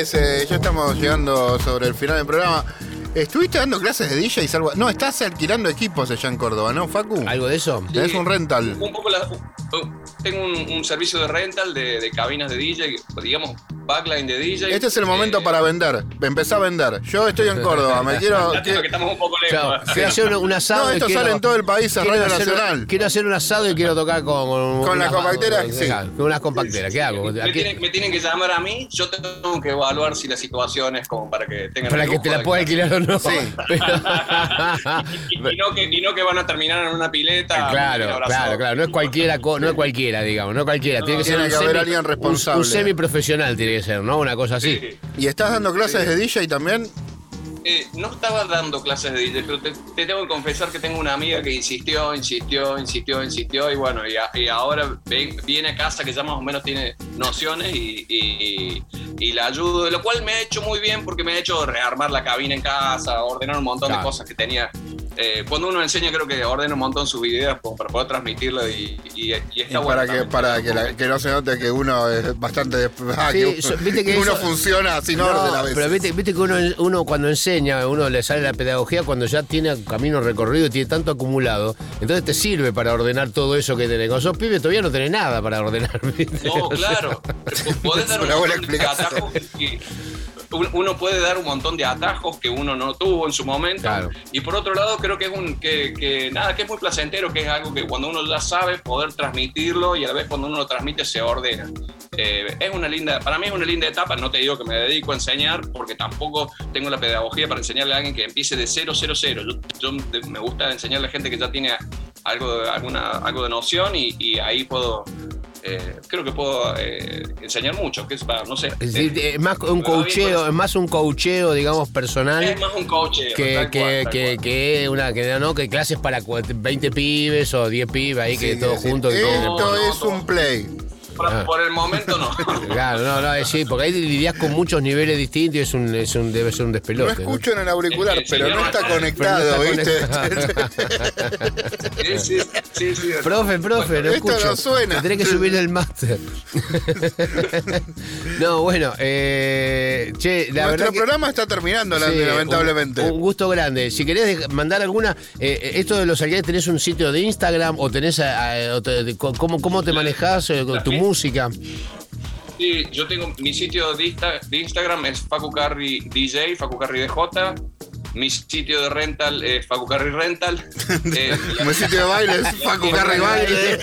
B: Ese, ya estamos llegando sobre el final del programa. ¿Estuviste dando clases de DJ? Salvo... No, estás alquilando equipos allá en Córdoba, ¿no, Facu?
A: ¿Algo de eso?
B: Tenés un rental.
D: Un poco la- tengo un, un servicio de rental de, de cabinas de DJ, digamos, backline de DJ.
B: Este es el momento
D: Eh,
B: para vender. Empezá a vender. Yo estoy en Córdoba, me quiero.
D: lástima que estamos un poco lejos.
A: Claro, quiero hacer un, un asado.
B: No,
A: y
B: esto
A: quiero-
B: sale en todo el país,
A: quiero
B: Radio
A: hacer-
B: Nacional.
A: Quiero hacer un asado y quiero tocar con. Con,
B: Con la
A: unas-
B: compactera, sí.
A: Con unas compacteras. ¿Qué hago?
D: Me tienen, me tienen que llamar a mí, yo tengo que evaluar si la situación es como para que tengan
A: Para que te la pueda alquilar o no.
B: Sí.
D: y, y no que, y no que van a terminar en una pileta.
A: Eh, Claro,
D: abrazados.
A: claro, claro. No es cualquiera, no es cualquiera, digamos, no es cualquiera. tiene que ser
B: tiene
A: un
B: que haber
A: semi-
B: alguien
A: un-
B: responsable.
A: Un, semiprofesional tiene que ser, ¿no? Una cosa así.
D: Sí.
B: ¿Y estás dando clases de DJ también?
D: Eh, no estaba dando clases de DJ, pero te, te tengo que confesar que tengo una amiga que insistió, insistió, insistió, insistió, y bueno, y, a- y ahora ven- viene a casa que ya más o menos tiene nociones y, y- y la ayudo, lo cual me ha hecho muy bien porque me ha hecho rearmar la cabina en casa, ordenar un montón
A: Claro.
D: de cosas que tenía. Eh, cuando uno enseña, creo que ordena un montón sus videos como para poder transmitirlo y, y- y
B: Y
D: está
B: para
D: bueno
B: que, para que, la- que no se note que uno es bastante. ah,
A: Sí,
B: que,
A: viste que
B: uno
A: eso-
B: funciona sin
A: No,
B: orden a veces.
A: pero viste, viste que uno, uno cuando enseña, uno le sale la pedagogía cuando ya tiene camino recorrido y tiene tanto acumulado, entonces te sirve para ordenar todo eso que tenés. Cuando sos pibe todavía no tenés nada para ordenar. ¿viste?
D: No, claro. Podés dar
B: una buena explicación.
D: Uno puede dar un montón de atajos que uno no tuvo en su momento.
A: Claro.
D: Y por otro lado, creo que es un que, que nada, que es muy placentero, que es algo que cuando uno ya sabe poder transmitirlo y a la vez cuando uno lo transmite se ordena. Eh, es una linda, para mí es una linda etapa, no te digo que me dedico a enseñar, porque tampoco tengo la pedagogía para enseñarle a alguien que empiece de 000. Yo, yo de- me gusta enseñarle a gente que ya tiene algo de, alguna, algo de noción y, y ahí puedo, eh, creo que puedo eh, enseñar mucho, que es para, no sé.
A: Es,
D: eh,
A: decir, es más un coacheo, es más un coacheo, digamos, personal.
D: es más un coach.
A: que, que, que, que una que no que clases para cu- 20 pibes o 10 pibes ahí que
B: Sí,
A: todos
B: sí.
A: juntos que
B: Esto
D: no,
B: es
D: no.
B: un play.
D: Por,
A: Ah.
D: por el momento no.
A: Claro, no, no, es sí, porque ahí lidias con muchos niveles distintos y es un, es un, debe ser un despelote. ¿no?
B: escucho en el auricular, pero
D: sí,
B: no
D: no,
B: está conectado,
A: no
B: ¿viste?
A: está
D: sí, sí, sí, sí.
A: Profe, profe, no
B: Esto
A: escucho.
B: no suena.
A: Que subir el máster. no, bueno, eh, che, la
B: Nuestro
A: verdad que...
B: programa está terminando,
A: Sí,
B: lamentablemente.
A: Un, un gusto grande. Si querés mandar alguna. eh, esto de los alquileres, ¿tenés un sitio de Instagram o tenés. a- a- o te- cómo, ¿Cómo te manejás eh, con tu
D: Sí.
A: Música?
D: Sí, yo tengo mi sitio de, Insta- de Instagram es Facu Carri DJ, Facu Carri DJ. Mi sitio de rental es Facu Carri Rental. Eh,
B: Mi sitio de baile es Facu Carri Baile.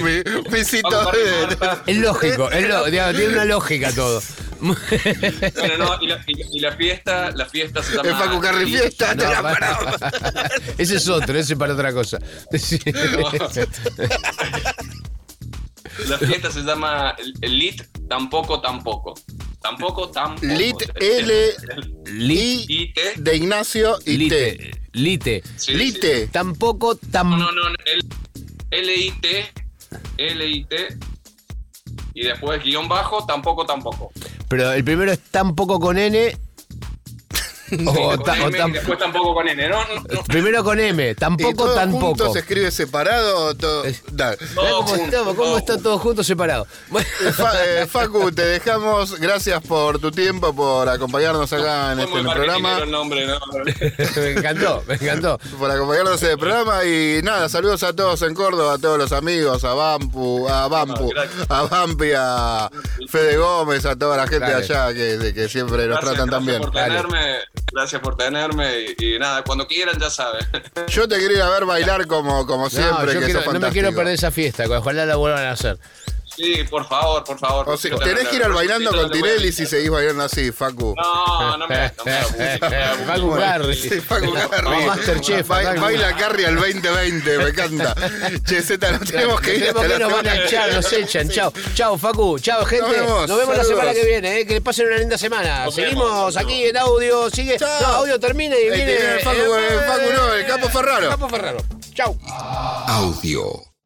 B: Mi, mi sitio de...
A: Es lógico, es lo- digamos, tiene una lógica todo.
D: Bueno, no, y la, y- y la fiesta, la fiesta se llama.
B: Es Facu Carri Fiesta, te
A: No,
B: la
A: para-
B: paramos.
A: ese es otro, ese es para otra cosa. Sí.
D: La fiesta se llama Lit Tampoco Tampoco. Tampoco Tampoco.
B: Lit L
A: Li-
B: I
D: IT.
B: de Ignacio y T.
A: Lite. Lite.
D: Sí,
B: Lite.
A: Tampoco tam.
D: No, no, no. L-I-T. L-I-T. Y después guion bajo, tampoco, tampoco.
A: Pero el primero es tampoco con N. O,
D: Con
A: ta- o
D: M y
A: tam-
D: después tampoco con N. No, no, no.
A: primero con M,
B: ¿Y
A: tampoco
B: todo
A: tampoco.
B: se escribe separado o todo? Da.
D: Todo
A: ¿Cómo,
D: junto,
A: estamos? ¿Cómo
D: todo
A: está
D: junto.
A: todo junto separado? Bueno,
B: Fa- eh, Facu, te dejamos. Gracias por tu tiempo, por acompañarnos acá en
D: Fue
B: este programa.
D: marketingero el nombre, ¿no?
A: me encantó, me encantó.
B: Por acompañarnos en el programa y nada, saludos a todos en Córdoba, a todos los amigos, a Bampu, a Bampu, a Bampi, a Fede Gómez, a toda la gente
A: Dale.
B: allá que, que siempre nos
D: Gracias,
B: tratan tan
D: gracias
B: bien.
D: por tenerme, gracias por tenerme y, y nada, cuando quieran ya saben.
B: Yo te quiero ir a ver bailar como, como
A: No,
B: siempre,
A: yo
B: que
A: quiero-
B: sos
A: no me quiero perder esa fiesta, ojalá la vuelvan a hacer.
D: Sí, por favor, por favor.
B: O sea, tenés que ir al bailando con. Tinelli si seguís bailando así, Facu.
D: No, no me, no me abuses.
A: Facu Carri.
B: Sí, Facu Carri.
A: O Masterchef.
B: Baila Carri al 2020, me encanta. Che, Zeta, nos tenemos que ir
A: Tenemos
B: hasta
A: que
B: la
A: nos van a echar, nos echan. Chao, chao, Facu. Chao, gente.
B: Nos vemos.
A: la semana que viene. eh, Que pasen una linda semana. Seguimos aquí en audio. Sigue.
B: Chao.
A: No, audio termina y viene.
B: el Facu no, el Capo Ferraro.
A: Capo Ferraro. Chao.
C: Audio.